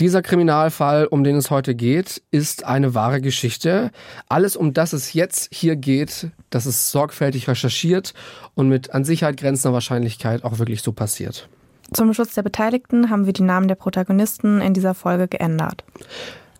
Dieser Kriminalfall, um den es heute geht, ist eine wahre Geschichte. Alles, um das es jetzt hier geht, das ist sorgfältig recherchiert und mit an Sicherheit grenzender Wahrscheinlichkeit auch wirklich so passiert. Zum Schutz der Beteiligten haben wir die Namen der Protagonisten in dieser Folge geändert.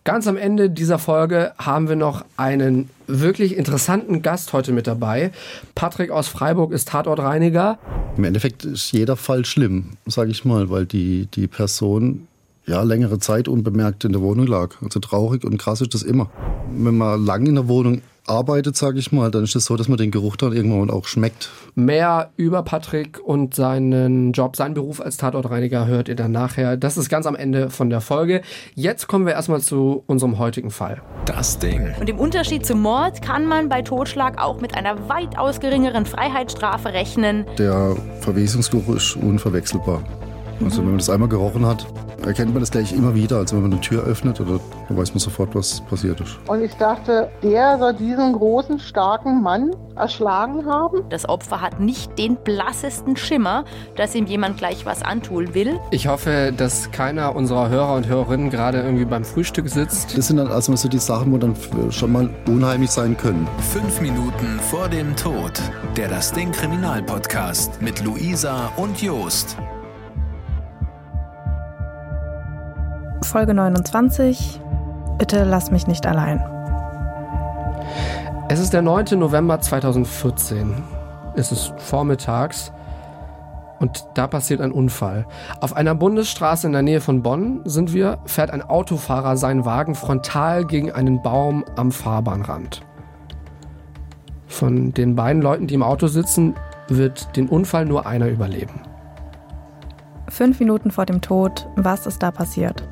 Ganz am Ende dieser Folge haben wir noch einen wirklich interessanten Gast heute mit dabei. Patrick aus Freiburg ist Tatortreiniger. Im Endeffekt ist jeder Fall schlimm, sage ich mal, weil die, die Person ja, längere Zeit unbemerkt in der Wohnung lag. Also traurig und krass ist das immer. Wenn man lang in der Wohnung arbeitet, sage ich mal, dann ist es das so, dass man den Geruch dann irgendwann auch schmeckt. Mehr über Patrick und seinen Job, seinen Beruf als Tatortreiniger hört ihr dann nachher. Das ist ganz am Ende von der Folge. Jetzt kommen wir erstmal zu unserem heutigen Fall. Das Ding. Und im Unterschied zum Mord kann man bei Totschlag auch mit einer weitaus geringeren Freiheitsstrafe rechnen. Der Verwesungsgeruch ist unverwechselbar. Also wenn man das einmal gerochen hat, erkennt man das gleich immer wieder. Also wenn man eine Tür öffnet, oder dann weiß man sofort, was passiert ist. Und ich dachte, der soll diesen großen, starken Mann erschlagen haben. Das Opfer hat nicht den blassesten Schimmer, dass ihm jemand gleich was antun will. Ich hoffe, dass keiner unserer Hörer und Hörerinnen gerade irgendwie beim Frühstück sitzt. Das sind dann also so die Sachen, wo dann schon mal unheimlich sein können. Fünf Minuten vor dem Tod. Der Das Ding Kriminalpodcast mit Luisa und Jost. Folge 29. Bitte lass mich nicht allein. Es ist der 9. November 2014. Es ist vormittags und da passiert ein Unfall. Auf einer Bundesstraße in der Nähe von Bonn sind wir, fährt ein Autofahrer seinen Wagen frontal gegen einen Baum am Fahrbahnrand. Von den beiden Leuten, die im Auto sitzen, wird den Unfall nur einer überleben. Fünf Minuten vor dem Tod, was ist da passiert?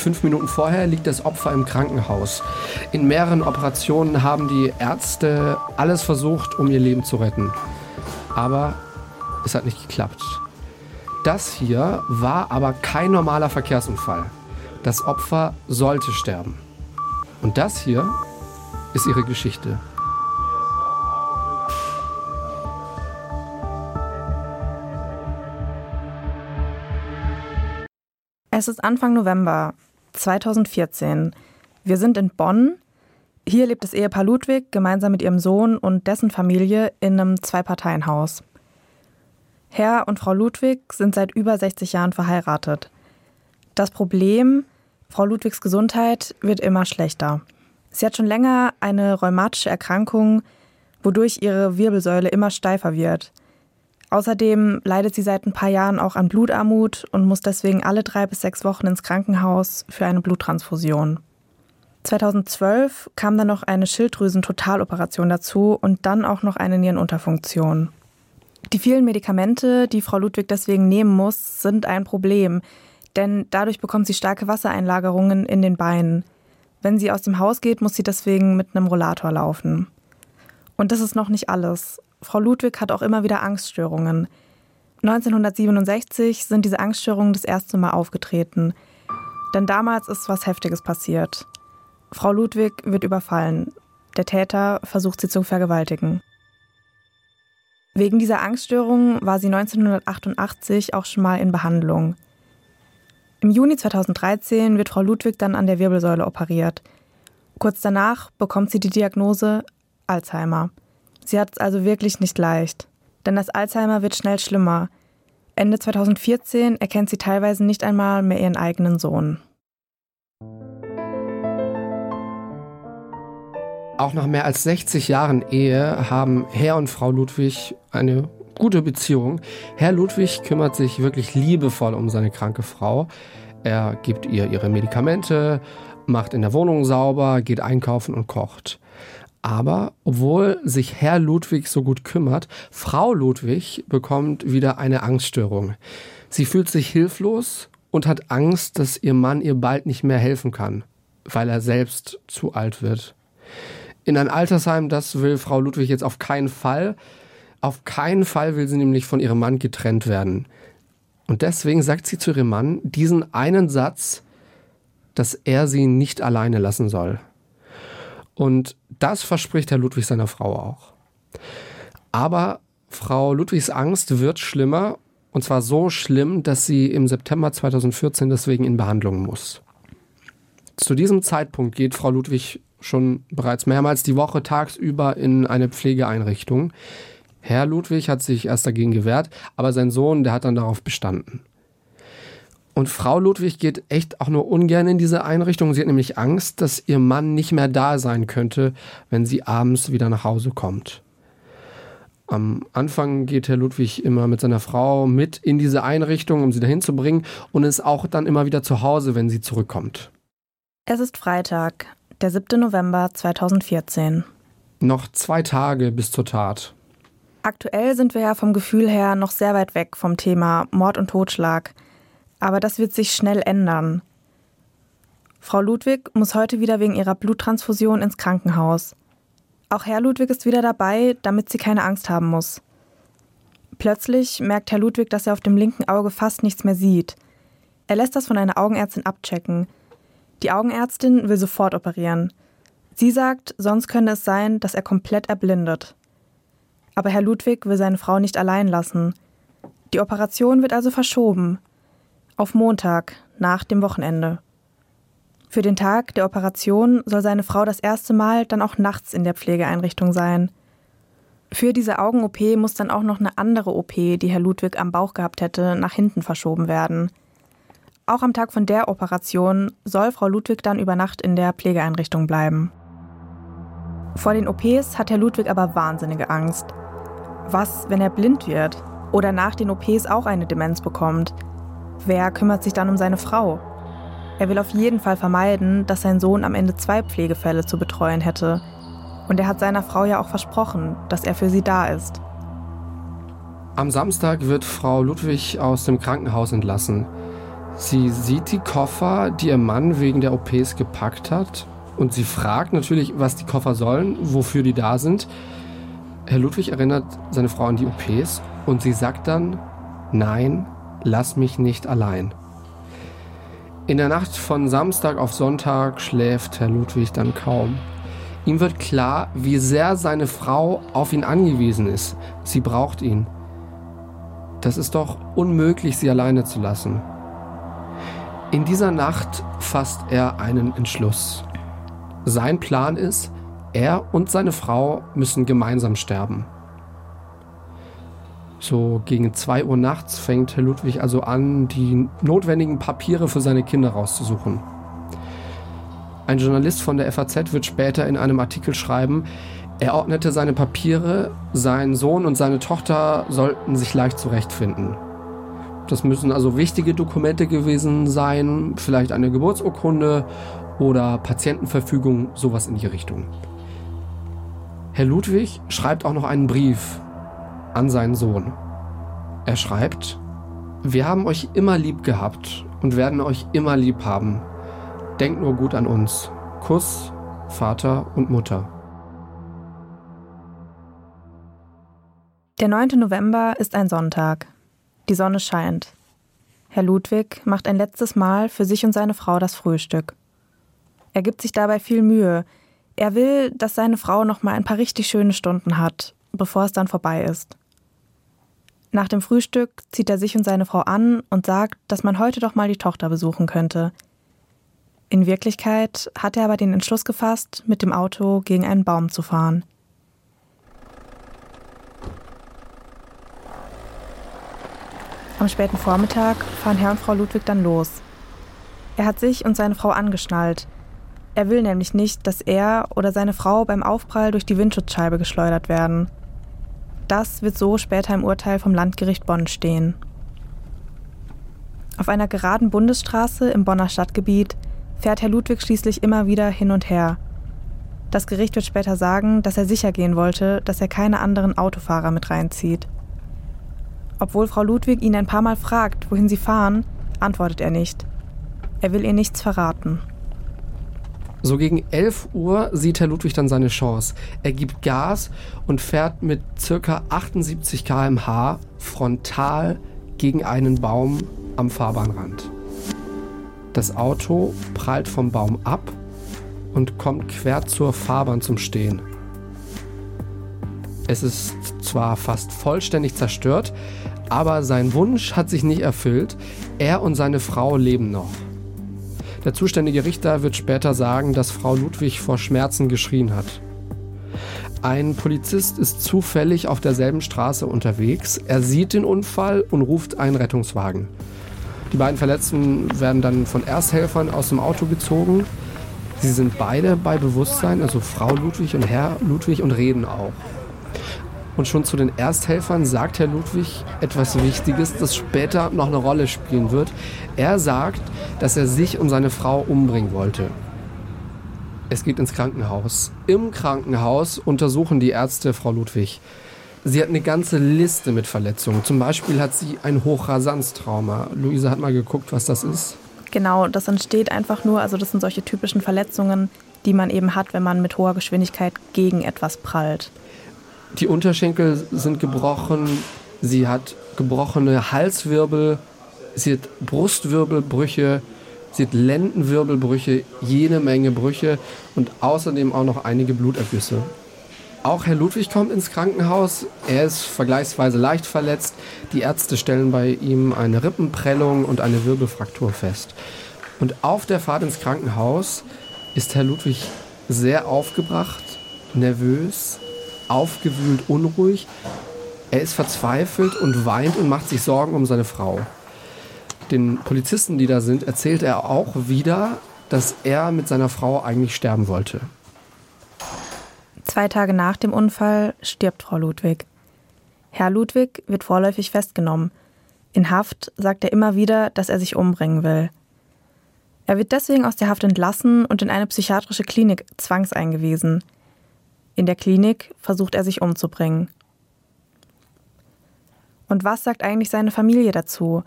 Fünf Minuten vorher liegt das Opfer im Krankenhaus. In mehreren Operationen haben die Ärzte alles versucht, um ihr Leben zu retten. Aber es hat nicht geklappt. Das hier war aber kein normaler Verkehrsunfall. Das Opfer sollte sterben. Und das hier ist ihre Geschichte. Es ist Anfang November. 2014. Wir sind in Bonn. Hier lebt das Ehepaar Ludwig gemeinsam mit ihrem Sohn und dessen Familie in einem Zwei-Parteien-Haus. Herr und Frau Ludwig sind seit über 60 Jahren verheiratet. Das Problem, Frau Ludwigs Gesundheit wird immer schlechter. Sie hat schon länger eine rheumatische Erkrankung, wodurch ihre Wirbelsäule immer steifer wird. Außerdem leidet sie seit ein paar Jahren auch an Blutarmut und muss deswegen alle drei bis sechs Wochen ins Krankenhaus für eine Bluttransfusion. 2012 kam dann noch eine Schilddrüsen-Totaloperation dazu und dann auch noch eine Nierenunterfunktion. Die vielen Medikamente, die Frau Ludwig deswegen nehmen muss, sind ein Problem, denn dadurch bekommt sie starke Wassereinlagerungen in den Beinen. Wenn sie aus dem Haus geht, muss sie deswegen mit einem Rollator laufen. Und das ist noch nicht alles. Frau Ludwig hat auch immer wieder Angststörungen. 1967 sind diese Angststörungen das erste Mal aufgetreten. Denn damals ist was Heftiges passiert. Frau Ludwig wird überfallen. Der Täter versucht sie zu vergewaltigen. Wegen dieser Angststörung war sie 1988 auch schon mal in Behandlung. Im Juni 2013 wird Frau Ludwig dann an der Wirbelsäule operiert. Kurz danach bekommt sie die Diagnose Alzheimer. Sie hat es also wirklich nicht leicht. Denn das Alzheimer wird schnell schlimmer. Ende 2014 erkennt sie teilweise nicht einmal mehr ihren eigenen Sohn. Auch nach mehr als 60 Jahren Ehe haben Herr und Frau Ludwig eine gute Beziehung. Herr Ludwig kümmert sich wirklich liebevoll um seine kranke Frau. Er gibt ihr ihre Medikamente, macht in der Wohnung sauber, geht einkaufen und kocht. Aber obwohl sich Herr Ludwig so gut kümmert, Frau Ludwig bekommt wieder eine Angststörung. Sie fühlt sich hilflos und hat Angst, dass ihr Mann ihr bald nicht mehr helfen kann, weil er selbst zu alt wird. In ein Altersheim, das will Frau Ludwig jetzt auf keinen Fall. Auf keinen Fall will sie nämlich von ihrem Mann getrennt werden. Und deswegen sagt sie zu ihrem Mann diesen einen Satz, dass er sie nicht alleine lassen soll. Und das verspricht Herr Ludwig seiner Frau auch. Aber Frau Ludwigs Angst wird schlimmer Und zwar so schlimm, dass sie im September 2014 deswegen in Behandlung muss. Zu diesem Zeitpunkt geht Frau Ludwig schon bereits mehrmals die Woche tagsüber in eine Pflegeeinrichtung. Herr Ludwig hat sich erst dagegen gewehrt, aber sein Sohn, der hat dann darauf bestanden. Und Frau Ludwig geht echt auch nur ungern in diese Einrichtung. Sie hat nämlich Angst, dass ihr Mann nicht mehr da sein könnte, wenn sie abends wieder nach Hause kommt. Am Anfang geht Herr Ludwig immer mit seiner Frau mit in diese Einrichtung, um sie dahin zu bringen und ist auch dann immer wieder zu Hause, wenn sie zurückkommt. Es ist Freitag, der 7. November 2014. Noch zwei Tage bis zur Tat. Aktuell sind wir ja vom Gefühl her noch sehr weit weg vom Thema Mord und Totschlag. Aber das wird sich schnell ändern. Frau Ludwig muss heute wieder wegen ihrer Bluttransfusion ins Krankenhaus. Auch Herr Ludwig ist wieder dabei, damit sie keine Angst haben muss. Plötzlich merkt Herr Ludwig, dass er auf dem linken Auge fast nichts mehr sieht. Er lässt das von einer Augenärztin abchecken. Die Augenärztin will sofort operieren. Sie sagt, sonst könne es sein, dass er komplett erblindet. Aber Herr Ludwig will seine Frau nicht allein lassen. Die Operation wird also verschoben. Auf Montag, nach dem Wochenende. Für den Tag der Operation soll seine Frau das erste Mal dann auch nachts in der Pflegeeinrichtung sein. Für diese Augen-OP muss dann auch noch eine andere OP, die Herr Ludwig am Bauch gehabt hätte, nach hinten verschoben werden. Auch am Tag von der Operation soll Frau Ludwig dann über Nacht in der Pflegeeinrichtung bleiben. Vor den OPs hat Herr Ludwig aber wahnsinnige Angst. Was, wenn er blind wird oder nach den OPs auch eine Demenz bekommt? Wer kümmert sich dann um seine Frau? Er will auf jeden Fall vermeiden, dass sein Sohn am Ende zwei Pflegefälle zu betreuen hätte. Und er hat seiner Frau ja auch versprochen, dass er für sie da ist. Am Samstag wird Frau Ludwig aus dem Krankenhaus entlassen. Sie sieht die Koffer, die ihr Mann wegen der OPs gepackt hat. Und sie fragt natürlich, was die Koffer sollen, wofür die da sind. Herr Ludwig erinnert seine Frau an die OPs und sie sagt dann, nein, lass mich nicht allein. In der Nacht von Samstag auf Sonntag schläft Herr Ludwig dann kaum. Ihm wird klar, wie sehr seine Frau auf ihn angewiesen ist. Sie braucht ihn. Das ist doch unmöglich, sie alleine zu lassen. In dieser Nacht fasst er einen Entschluss. Sein Plan ist, er und seine Frau müssen gemeinsam sterben. So gegen 2 Uhr nachts fängt Herr Ludwig also an, die notwendigen Papiere für seine Kinder rauszusuchen. Ein Journalist von der FAZ wird später in einem Artikel schreiben, er ordnete seine Papiere, sein Sohn und seine Tochter sollten sich leicht zurechtfinden. Das müssen also wichtige Dokumente gewesen sein, vielleicht eine Geburtsurkunde oder Patientenverfügung, sowas in die Richtung. Herr Ludwig schreibt auch noch einen Brief an seinen Sohn. Er schreibt, wir haben euch immer lieb gehabt und werden euch immer lieb haben. Denkt nur gut an uns. Kuss, Vater und Mutter. Der 9. November ist ein Sonntag. Die Sonne scheint. Herr Ludwig macht ein letztes Mal für sich und seine Frau das Frühstück. Er gibt sich dabei viel Mühe. Er will, dass seine Frau noch mal ein paar richtig schöne Stunden hat, bevor es dann vorbei ist. Nach dem Frühstück zieht er sich und seine Frau an und sagt, dass man heute doch mal die Tochter besuchen könnte. In Wirklichkeit hat er aber den Entschluss gefasst, mit dem Auto gegen einen Baum zu fahren. Am späten Vormittag fahren Herr und Frau Ludwig dann los. Er hat sich und seine Frau angeschnallt. Er will nämlich nicht, dass er oder seine Frau beim Aufprall durch die Windschutzscheibe geschleudert werden. Das wird so später im Urteil vom Landgericht Bonn stehen. Auf einer geraden Bundesstraße im Bonner Stadtgebiet fährt Herr Ludwig schließlich immer wieder hin und her. Das Gericht wird später sagen, dass er sicher gehen wollte, dass er keine anderen Autofahrer mit reinzieht. Obwohl Frau Ludwig ihn ein paar Mal fragt, wohin sie fahren, antwortet er nicht. Er will ihr nichts verraten. So gegen 11 Uhr sieht Herr Ludwig dann seine Chance. Er gibt Gas und fährt mit ca. 78 km/h frontal gegen einen Baum am Fahrbahnrand. Das Auto prallt vom Baum ab und kommt quer zur Fahrbahn zum Stehen. Es ist zwar fast vollständig zerstört, Aber sein Wunsch hat sich nicht erfüllt. Er und seine Frau leben noch. Der zuständige Richter wird später sagen, dass Frau Ludwig vor Schmerzen geschrien hat. Ein Polizist ist zufällig auf derselben Straße unterwegs. Er sieht den Unfall und ruft einen Rettungswagen. Die beiden Verletzten werden dann von Ersthelfern aus dem Auto gezogen. Sie sind beide bei Bewusstsein, also Frau Ludwig und Herr Ludwig, und reden auch. Und schon zu den Ersthelfern sagt Herr Ludwig etwas Wichtiges, das später noch eine Rolle spielen wird. Er sagt, dass er sich und seine Frau umbringen wollte. Es geht ins Krankenhaus. Im Krankenhaus untersuchen die Ärzte Frau Ludwig. Sie hat eine ganze Liste mit Verletzungen. Zum Beispiel hat sie ein Hochrasanztrauma. Luise hat mal geguckt, was das ist. Genau, das entsteht einfach nur, also das sind solche typischen Verletzungen, die man eben hat, wenn man mit hoher Geschwindigkeit gegen etwas prallt. Die Unterschenkel sind gebrochen, sie hat gebrochene Halswirbel, sie hat Brustwirbelbrüche, sie hat Lendenwirbelbrüche, jede Menge Brüche und außerdem auch noch einige Blutergüsse. Auch Herr Ludwig kommt ins Krankenhaus. Er ist vergleichsweise leicht verletzt. Die Ärzte stellen bei ihm eine Rippenprellung und eine Wirbelfraktur fest. Und auf der Fahrt ins Krankenhaus ist Herr Ludwig sehr aufgebracht, nervös, aufgewühlt, unruhig. Er ist verzweifelt und weint und macht sich Sorgen um seine Frau. Den Polizisten, die da sind, erzählt er auch wieder, dass er mit seiner Frau eigentlich sterben wollte. Zwei Tage nach dem Unfall stirbt Frau Ludwig. Herr Ludwig wird vorläufig festgenommen. In Haft sagt er immer wieder, dass er sich umbringen will. Er wird deswegen aus der Haft entlassen und in eine psychiatrische Klinik zwangseingewiesen. In der Klinik versucht er sich umzubringen. Und was sagt eigentlich seine Familie dazu?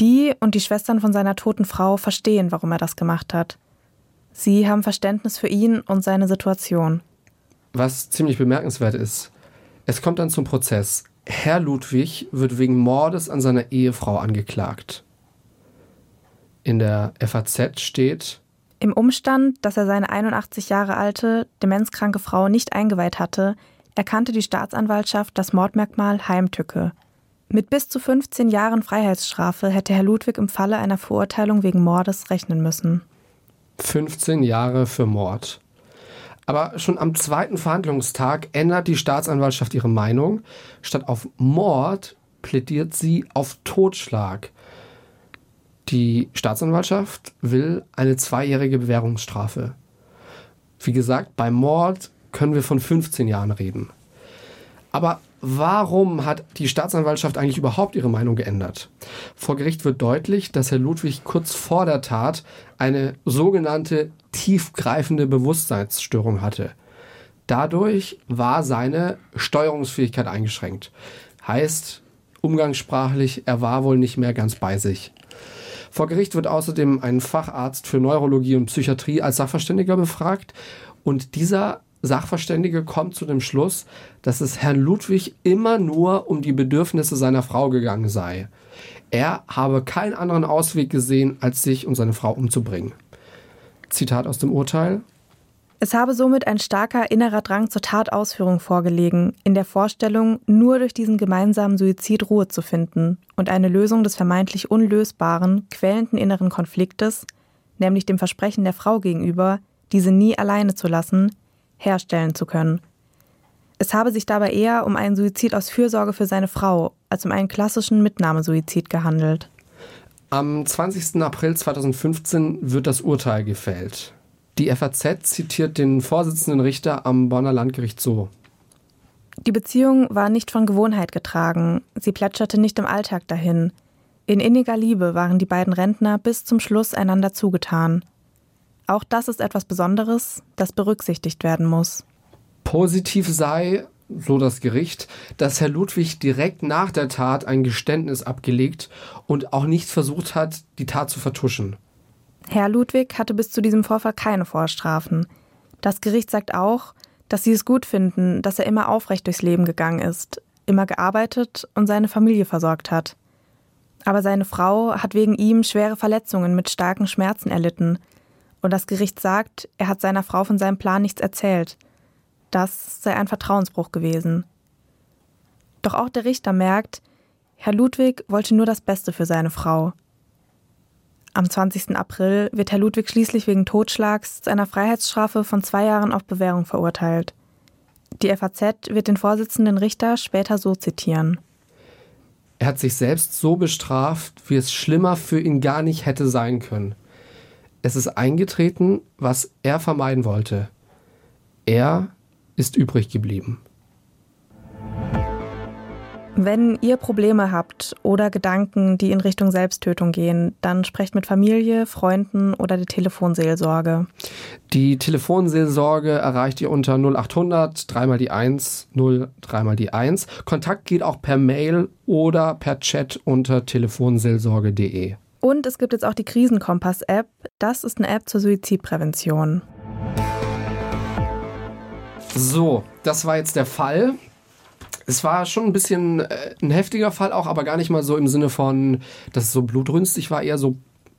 Die und die Schwestern von seiner toten Frau verstehen, warum er das gemacht hat. Sie haben Verständnis für ihn und seine Situation was ziemlich bemerkenswert ist. Es kommt dann zum Prozess. Herr Ludwig wird wegen Mordes an seiner Ehefrau angeklagt. In der FAZ steht, im Umstand, dass er seine 81 Jahre alte, demenzkranke Frau nicht eingeweiht hatte, erkannte die Staatsanwaltschaft das Mordmerkmal Heimtücke. Mit bis zu 15 Jahren Freiheitsstrafe hätte Herr Ludwig im Falle einer Verurteilung wegen Mordes rechnen müssen. 15 Jahre für Mord. Aber schon am zweiten Verhandlungstag ändert die Staatsanwaltschaft ihre Meinung. Statt auf Mord plädiert sie auf Totschlag. Die Staatsanwaltschaft will eine zweijährige Bewährungsstrafe. Wie gesagt, bei Mord können wir von 15 Jahren reden. Aber warum hat die Staatsanwaltschaft eigentlich überhaupt ihre Meinung geändert? Vor Gericht wird deutlich, dass Herr Ludwig kurz vor der Tat eine sogenannte tiefgreifende Bewusstseinsstörung hatte. Dadurch war seine Steuerungsfähigkeit eingeschränkt. Heißt, umgangssprachlich, er war wohl nicht mehr ganz bei sich. Vor Gericht wird außerdem ein Facharzt für Neurologie und Psychiatrie als Sachverständiger befragt und dieser Sachverständige kommt zu dem Schluss, dass es Herrn Ludwig immer nur um die Bedürfnisse seiner Frau gegangen sei. Er habe keinen anderen Ausweg gesehen, als sich und seine Frau umzubringen. Zitat aus dem Urteil. Es habe somit ein starker innerer Drang zur Tatausführung vorgelegen, in der Vorstellung, nur durch diesen gemeinsamen Suizid Ruhe zu finden und eine Lösung des vermeintlich unlösbaren, quälenden inneren Konfliktes, nämlich dem Versprechen der Frau gegenüber, diese nie alleine zu lassen, herstellen zu können. Es habe sich dabei eher um einen Suizid aus Fürsorge für seine Frau als um einen klassischen Mitnahmesuizid gehandelt. Am 20. April 2015 wird das Urteil gefällt. Die FAZ zitiert den Vorsitzenden Richter am Bonner Landgericht so. Die Beziehung war nicht von Gewohnheit getragen, sie plätscherte nicht im Alltag dahin. In inniger Liebe waren die beiden Rentner bis zum Schluss einander zugetan. Auch das ist etwas Besonderes, das berücksichtigt werden muss. Positiv sei, so das Gericht, dass Herr Ludwig direkt nach der Tat ein Geständnis abgelegt und auch nicht versucht hat, die Tat zu vertuschen. Herr Ludwig hatte bis zu diesem Vorfall keine Vorstrafen. Das Gericht sagt auch, dass sie es gut finden, dass er immer aufrecht durchs Leben gegangen ist, immer gearbeitet und seine Familie versorgt hat. Aber seine Frau hat wegen ihm schwere Verletzungen mit starken Schmerzen erlitten und das Gericht sagt, er hat seiner Frau von seinem Plan nichts erzählt. Das sei ein Vertrauensbruch gewesen. Doch auch der Richter merkt, Herr Ludwig wollte nur das Beste für seine Frau. Am 20. April wird Herr Ludwig schließlich wegen Totschlags zu einer Freiheitsstrafe von zwei Jahren auf Bewährung verurteilt. Die FAZ wird den Vorsitzenden Richter später so zitieren. Er hat sich selbst so bestraft, wie es schlimmer für ihn gar nicht hätte sein können. Es ist eingetreten, was er vermeiden wollte. Er ist übrig geblieben. Wenn ihr Probleme habt oder Gedanken, die in Richtung Selbsttötung gehen, dann sprecht mit Familie, Freunden oder der Telefonseelsorge. Die Telefonseelsorge erreicht ihr unter 0800 dreimal die 1 0 dreimal die 1. Kontakt geht auch per Mail oder per Chat unter telefonseelsorge.de. Und es gibt jetzt auch die Krisenkompass-App. Das ist eine App zur Suizidprävention. So, das war jetzt der Fall. Es war schon ein bisschen äh, ein heftiger Fall auch, aber gar nicht mal so im Sinne von, dass es so blutrünstig war, eher so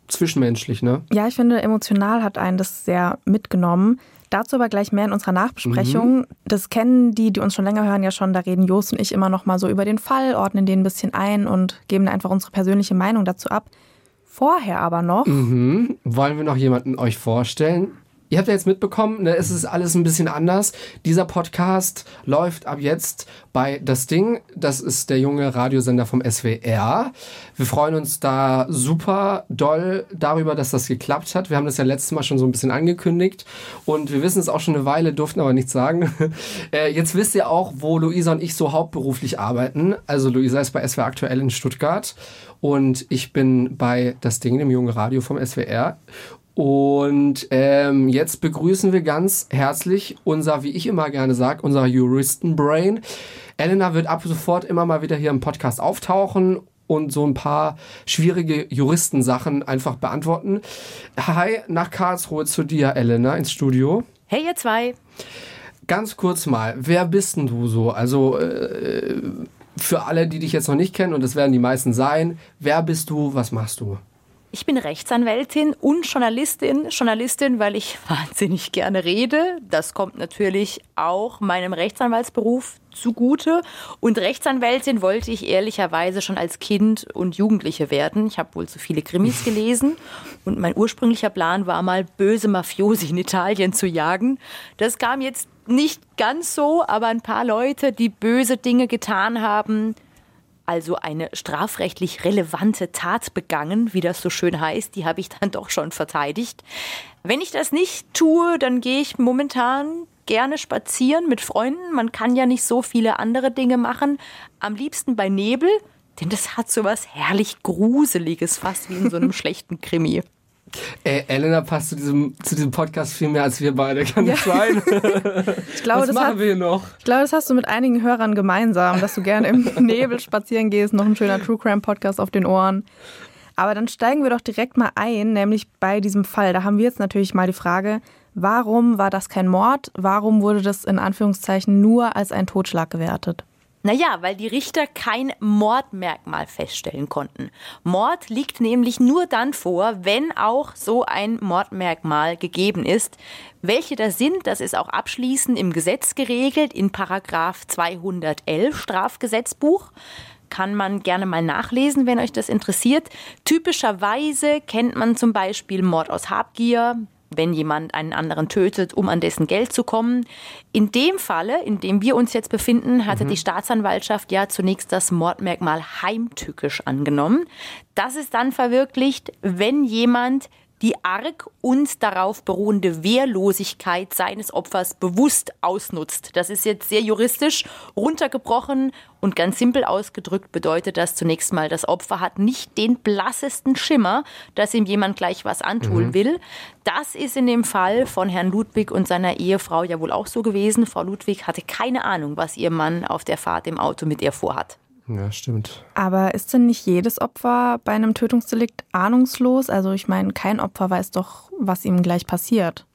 zwischenmenschlich, ne? Ja, ich finde, emotional hat einen das sehr mitgenommen. Dazu aber gleich mehr in unserer Nachbesprechung. Mhm. Das kennen die, die uns schon länger hören, ja schon. Da reden Jost und ich immer noch mal so über den Fall, ordnen den ein bisschen ein und geben einfach unsere persönliche Meinung dazu ab. Vorher aber noch. Mhm. Wollen wir noch jemanden euch vorstellen? Ihr habt ja jetzt mitbekommen, ne, es ist alles ein bisschen anders. Dieser Podcast läuft ab jetzt bei Das Ding. Das ist der junge Radiosender vom SWR. Wir freuen uns da super doll darüber, dass das geklappt hat. Wir haben das ja letztes Mal schon so ein bisschen angekündigt und wir wissen es auch schon eine Weile, durften aber nichts sagen. Äh, jetzt wisst ihr auch, wo Luisa und ich so hauptberuflich arbeiten. Also Luisa ist bei SWR aktuell in Stuttgart und ich bin bei Das Ding, dem jungen Radio vom SWR. Und ähm, jetzt begrüßen wir ganz herzlich unser, wie ich immer gerne sage, unser Juristenbrain. Elena wird ab sofort immer mal wieder hier im Podcast auftauchen und so ein paar schwierige Juristensachen einfach beantworten. Hi, nach Karlsruhe zu dir, Elena, ins Studio. Hey, ihr zwei. Ganz kurz mal, wer bist denn du so? Also äh, für alle, die dich jetzt noch nicht kennen, und das werden die meisten sein, wer bist du, was machst du? Ich bin Rechtsanwältin und Journalistin. Journalistin, weil ich wahnsinnig gerne rede. Das kommt natürlich auch meinem Rechtsanwaltsberuf zugute. Und Rechtsanwältin wollte ich ehrlicherweise schon als Kind und Jugendliche werden. Ich habe wohl zu viele Krimis gelesen. Und mein ursprünglicher Plan war mal, böse Mafiosi in Italien zu jagen. Das kam jetzt nicht ganz so, aber ein paar Leute, die böse Dinge getan haben, also eine strafrechtlich relevante Tat begangen, wie das so schön heißt, die habe ich dann doch schon verteidigt. Wenn ich das nicht tue, dann gehe ich momentan gerne spazieren mit Freunden. Man kann ja nicht so viele andere Dinge machen. Am liebsten bei Nebel, denn das hat so was herrlich Gruseliges, fast wie in so einem schlechten Krimi. Ey, Elena passt zu diesem, zu diesem Podcast viel mehr als wir beide, kann ja. das sein? ich glaube, Was machen hat, wir noch? Ich glaube, das hast du mit einigen Hörern gemeinsam, dass du gerne im Nebel spazieren gehst, noch ein schöner True Crime Podcast auf den Ohren. Aber dann steigen wir doch direkt mal ein, nämlich bei diesem Fall. Da haben wir jetzt natürlich mal die Frage, warum war das kein Mord? Warum wurde das in Anführungszeichen nur als ein Totschlag gewertet? Naja, weil die Richter kein Mordmerkmal feststellen konnten. Mord liegt nämlich nur dann vor, wenn auch so ein Mordmerkmal gegeben ist. Welche das sind, das ist auch abschließend im Gesetz geregelt, in Paragraph 211 Strafgesetzbuch kann man gerne mal nachlesen, wenn euch das interessiert. Typischerweise kennt man zum Beispiel Mord aus Habgier, wenn jemand einen anderen tötet, um an dessen Geld zu kommen. In dem Falle, in dem wir uns jetzt befinden, hatte mhm. die Staatsanwaltschaft ja zunächst das Mordmerkmal heimtückisch angenommen. Das ist dann verwirklicht, wenn jemand die arg und darauf beruhende Wehrlosigkeit seines Opfers bewusst ausnutzt. Das ist jetzt sehr juristisch runtergebrochen und ganz simpel ausgedrückt bedeutet das zunächst mal, das Opfer hat nicht den blassesten Schimmer, dass ihm jemand gleich was antun mhm. will. Das ist in dem Fall von Herrn Ludwig und seiner Ehefrau ja wohl auch so gewesen. Frau Ludwig hatte keine Ahnung, was ihr Mann auf der Fahrt im Auto mit ihr vorhat. Ja, stimmt. Aber ist denn nicht jedes Opfer bei einem Tötungsdelikt ahnungslos? Also ich meine, kein Opfer weiß doch, was ihm gleich passiert.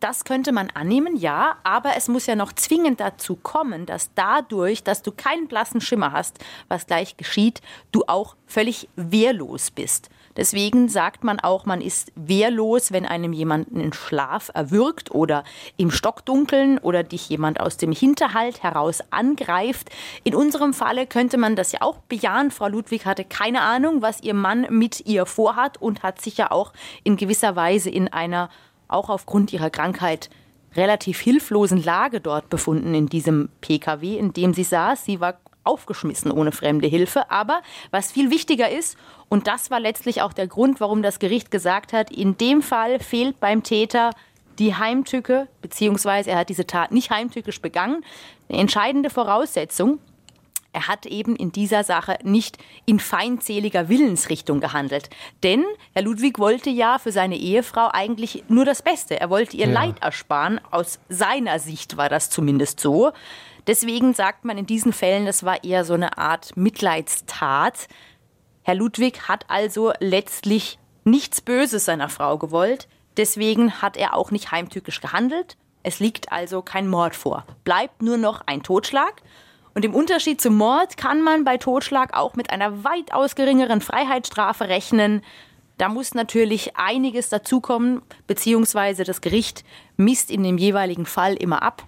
Das könnte man annehmen, ja, aber es muss ja noch zwingend dazu kommen, dass dadurch, dass du keinen blassen Schimmer hast, was gleich geschieht, du auch völlig wehrlos bist. Deswegen sagt man auch, man ist wehrlos, wenn einem jemanden in Schlaf erwürgt oder im Stockdunkeln oder dich jemand aus dem Hinterhalt heraus angreift. In unserem Falle könnte man das ja auch bejahen. Frau Ludwig hatte keine Ahnung, was ihr Mann mit ihr vorhat und hat sich ja auch in gewisser Weise in einer, auch aufgrund ihrer Krankheit, relativ hilflosen Lage dort befunden in diesem Pkw, in dem sie saß. Sie war aufgeschmissen ohne fremde Hilfe. Aber was viel wichtiger ist, und das war letztlich auch der Grund, warum das Gericht gesagt hat, in dem Fall fehlt beim Täter die Heimtücke, beziehungsweise er hat diese Tat nicht heimtückisch begangen. Eine entscheidende Voraussetzung, er hat eben in dieser Sache nicht in feindseliger Willensrichtung gehandelt. Denn Herr Ludwig wollte ja für seine Ehefrau eigentlich nur das Beste. Er wollte ihr ja. Leid ersparen. Aus seiner Sicht war das zumindest so. Deswegen sagt man in diesen Fällen, das war eher so eine Art Mitleidstat. Herr Ludwig hat also letztlich nichts Böses seiner Frau gewollt. Deswegen hat er auch nicht heimtückisch gehandelt. Es liegt also kein Mord vor. Bleibt nur noch ein Totschlag. Und im Unterschied zum Mord kann man bei Totschlag auch mit einer weitaus geringeren Freiheitsstrafe rechnen. Da muss natürlich einiges dazukommen, beziehungsweise das Gericht misst in dem jeweiligen Fall immer ab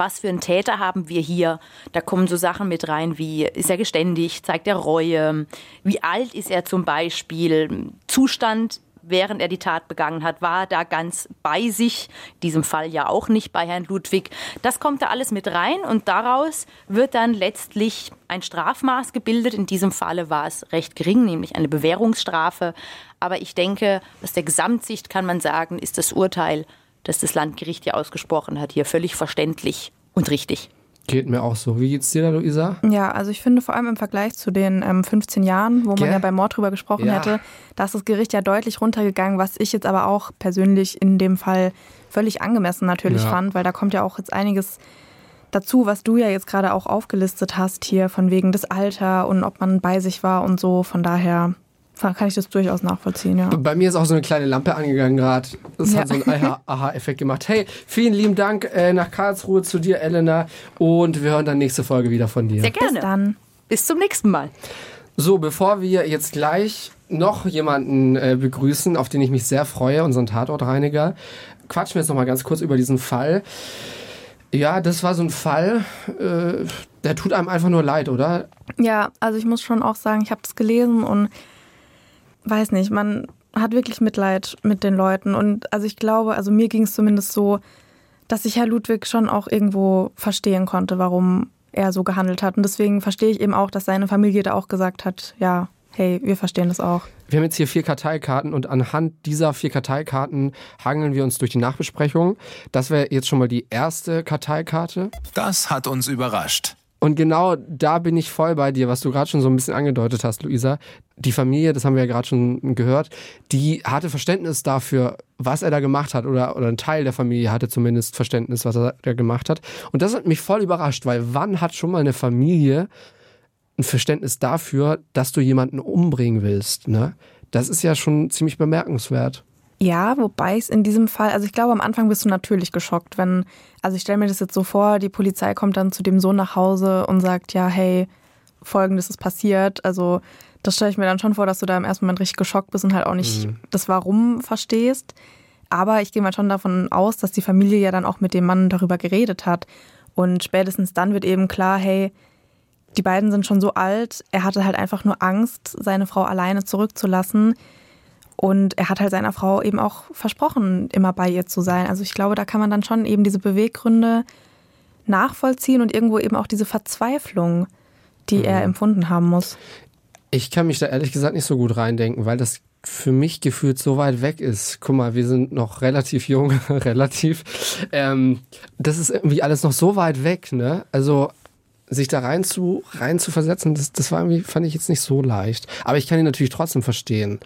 was für einen Täter haben wir hier. Da kommen so Sachen mit rein wie, ist er geständig, zeigt er Reue, wie alt ist er zum Beispiel, Zustand während er die Tat begangen hat, war da ganz bei sich. In diesem Fall ja auch nicht bei Herrn Ludwig. Das kommt da alles mit rein und daraus wird dann letztlich ein Strafmaß gebildet. In diesem Falle war es recht gering, nämlich eine Bewährungsstrafe. Aber ich denke, aus der Gesamtsicht kann man sagen, ist das Urteil das das Landgericht ja ausgesprochen hat, hier völlig verständlich und richtig. Geht mir auch so. Wie geht's dir da, Luisa? Ja, also ich finde vor allem im Vergleich zu den ähm, 15 Jahren, wo Gell? man ja beim Mord drüber gesprochen ja. hätte, da ist das Gericht ja deutlich runtergegangen, was ich jetzt aber auch persönlich in dem Fall völlig angemessen natürlich ja. fand, weil da kommt ja auch jetzt einiges dazu, was du ja jetzt gerade auch aufgelistet hast hier, von wegen des Alter und ob man bei sich war und so. Von daher kann ich das durchaus nachvollziehen, ja. Bei mir ist auch so eine kleine Lampe angegangen gerade. Das ja. hat so einen Aha-Effekt gemacht. Hey, vielen lieben Dank äh, nach Karlsruhe zu dir, Elena. Und wir hören dann nächste Folge wieder von dir. Sehr gerne. Bis dann. Bis zum nächsten Mal. So, bevor wir jetzt gleich noch jemanden äh, begrüßen, auf den ich mich sehr freue, unseren Tatortreiniger, quatschen wir jetzt noch mal ganz kurz über diesen Fall. Ja, das war so ein Fall, äh, der tut einem einfach nur leid, oder? Ja, also ich muss schon auch sagen, ich habe das gelesen und weiß nicht, man hat wirklich Mitleid mit den Leuten. Und also ich glaube, also mir ging es zumindest so, dass ich Herr Ludwig schon auch irgendwo verstehen konnte, warum er so gehandelt hat. Und deswegen verstehe ich eben auch, dass seine Familie da auch gesagt hat, ja, hey, wir verstehen das auch. Wir haben jetzt hier vier Karteikarten und anhand dieser vier Karteikarten hangeln wir uns durch die Nachbesprechung. Das wäre jetzt schon mal die erste Karteikarte. Das hat uns überrascht. Und genau da bin ich voll bei dir, was du gerade schon so ein bisschen angedeutet hast, Luisa. Die Familie, das haben wir ja gerade schon gehört, die hatte Verständnis dafür, was er da gemacht hat, oder, oder ein Teil der Familie hatte zumindest Verständnis, was er da gemacht hat. Und das hat mich voll überrascht, weil wann hat schon mal eine Familie ein Verständnis dafür, dass du jemanden umbringen willst? Ne? Das ist ja schon ziemlich bemerkenswert. Ja, wobei es in diesem Fall, also ich glaube, am Anfang bist du natürlich geschockt, wenn, also ich stelle mir das jetzt so vor, die Polizei kommt dann zu dem Sohn nach Hause und sagt, ja, hey, folgendes ist passiert. Also das stelle ich mir dann schon vor, dass du da im ersten Moment richtig geschockt bist und halt auch nicht mhm. das Warum verstehst. Aber ich gehe mal schon davon aus, dass die Familie ja dann auch mit dem Mann darüber geredet hat. Und spätestens dann wird eben klar, hey, die beiden sind schon so alt, er hatte halt einfach nur Angst, seine Frau alleine zurückzulassen. Und er hat halt seiner Frau eben auch versprochen, immer bei ihr zu sein. Also ich glaube, da kann man dann schon eben diese Beweggründe nachvollziehen und irgendwo eben auch diese Verzweiflung, die mhm. er empfunden haben muss. Ich kann mich da ehrlich gesagt nicht so gut reindenken, weil das für mich gefühlt so weit weg ist. Guck mal, wir sind noch relativ jung, relativ. Ähm, das ist irgendwie alles noch so weit weg, ne? Also sich da rein zu, rein zu versetzen, das, das war irgendwie, fand ich jetzt nicht so leicht. Aber ich kann ihn natürlich trotzdem verstehen.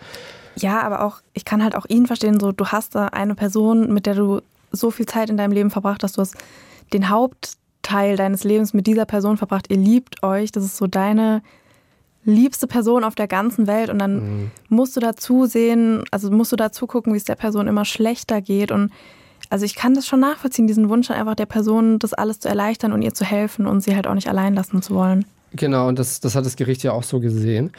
Ja, aber auch, ich kann halt auch ihn verstehen, so du hast da eine Person, mit der du so viel Zeit in deinem Leben verbracht hast, du hast den Hauptteil deines Lebens mit dieser Person verbracht, ihr liebt euch, das ist so deine liebste Person auf der ganzen Welt und dann mhm. musst du dazu sehen, also musst du dazu gucken, wie es der Person immer schlechter geht und also ich kann das schon nachvollziehen, diesen Wunsch einfach der Person, das alles zu erleichtern und ihr zu helfen und sie halt auch nicht allein lassen zu wollen. Genau, und das, das hat das Gericht ja auch so gesehen.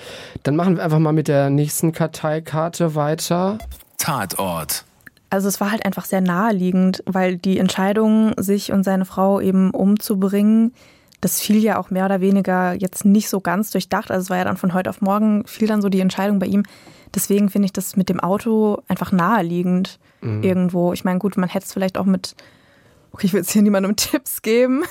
Dann machen wir einfach mal mit der nächsten Karteikarte weiter. Tatort. Also es war halt einfach sehr naheliegend, weil die Entscheidung, sich und seine Frau eben umzubringen, das fiel ja auch mehr oder weniger jetzt nicht so ganz durchdacht. Also es war ja dann von heute auf morgen, fiel dann so die Entscheidung bei ihm. Deswegen finde ich das mit dem Auto einfach naheliegend mhm. irgendwo. Ich meine, gut, man hätte es vielleicht auch mit, okay, ich will jetzt hier niemandem Tipps geben.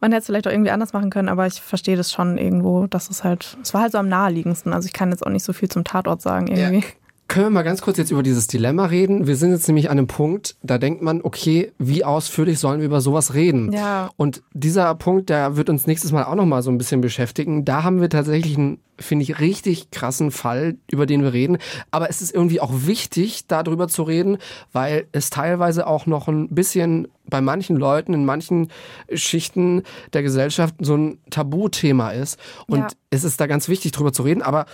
Man hätte es vielleicht auch irgendwie anders machen können, aber ich verstehe das schon irgendwo, dass es halt, es war halt so am naheliegendsten. Also ich kann jetzt auch nicht so viel zum Tatort sagen irgendwie. Ja. Können wir mal ganz kurz jetzt über dieses Dilemma reden? Wir sind jetzt nämlich an einem Punkt, da denkt man, okay, wie ausführlich sollen wir über sowas reden? Ja. Und dieser Punkt, der wird uns nächstes Mal auch noch mal so ein bisschen beschäftigen. Da haben wir tatsächlich einen, finde ich, richtig krassen Fall, über den wir reden. Aber es ist irgendwie auch wichtig, darüber zu reden, weil es teilweise auch noch ein bisschen bei manchen Leuten in manchen Schichten der Gesellschaft so ein Tabuthema ist. Und ja. es ist da ganz wichtig, drüber zu reden. Aber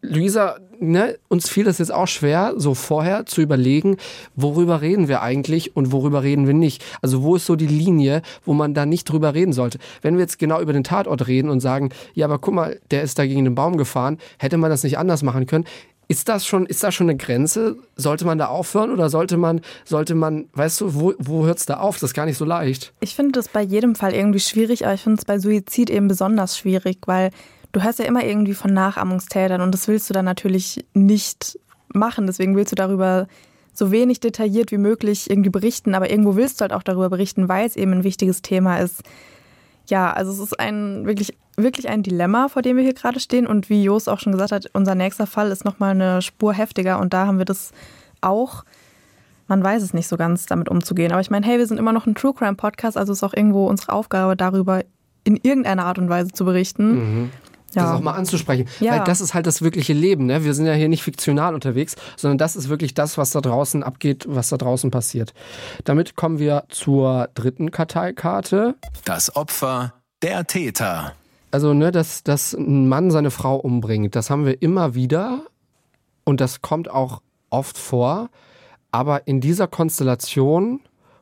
Luisa, ne, uns fiel es jetzt auch schwer, so vorher zu überlegen, worüber reden wir eigentlich und worüber reden wir nicht. Also wo ist so die Linie, wo man da nicht drüber reden sollte. Wenn wir jetzt genau über den Tatort reden und sagen, ja, aber guck mal, der ist da gegen den Baum gefahren, hätte man das nicht anders machen können. Ist das schon, ist das schon eine Grenze? Sollte man da aufhören oder sollte man, sollte man, weißt du, wo, wo hört es da auf? Das ist gar nicht so leicht. Ich finde das bei jedem Fall irgendwie schwierig, aber ich finde es bei Suizid eben besonders schwierig, weil du hörst ja immer irgendwie von Nachahmungstätern und das willst du dann natürlich nicht machen. Deswegen willst du darüber so wenig detailliert wie möglich irgendwie berichten, aber irgendwo willst du halt auch darüber berichten, weil es eben ein wichtiges Thema ist. Ja, also es ist ein wirklich, wirklich ein Dilemma, vor dem wir hier gerade stehen. Und wie Jos auch schon gesagt hat, unser nächster Fall ist nochmal eine Spur heftiger und da haben wir das auch. Man weiß es nicht so ganz, damit umzugehen. Aber ich meine, hey, wir sind immer noch ein True Crime Podcast, also ist auch irgendwo unsere Aufgabe, darüber in irgendeiner Art und Weise zu berichten. Mhm ja. das auch mal anzusprechen. Ja. Weil das ist halt das wirkliche Leben. Ne? Wir sind ja hier nicht fiktional unterwegs, sondern das ist wirklich das, was da draußen abgeht, was da draußen passiert. Damit kommen wir zur dritten Karteikarte. Das Opfer, der Täter. Also, ne, dass, dass ein Mann seine Frau umbringt, das haben wir immer wieder und das kommt auch oft vor. Aber in dieser Konstellation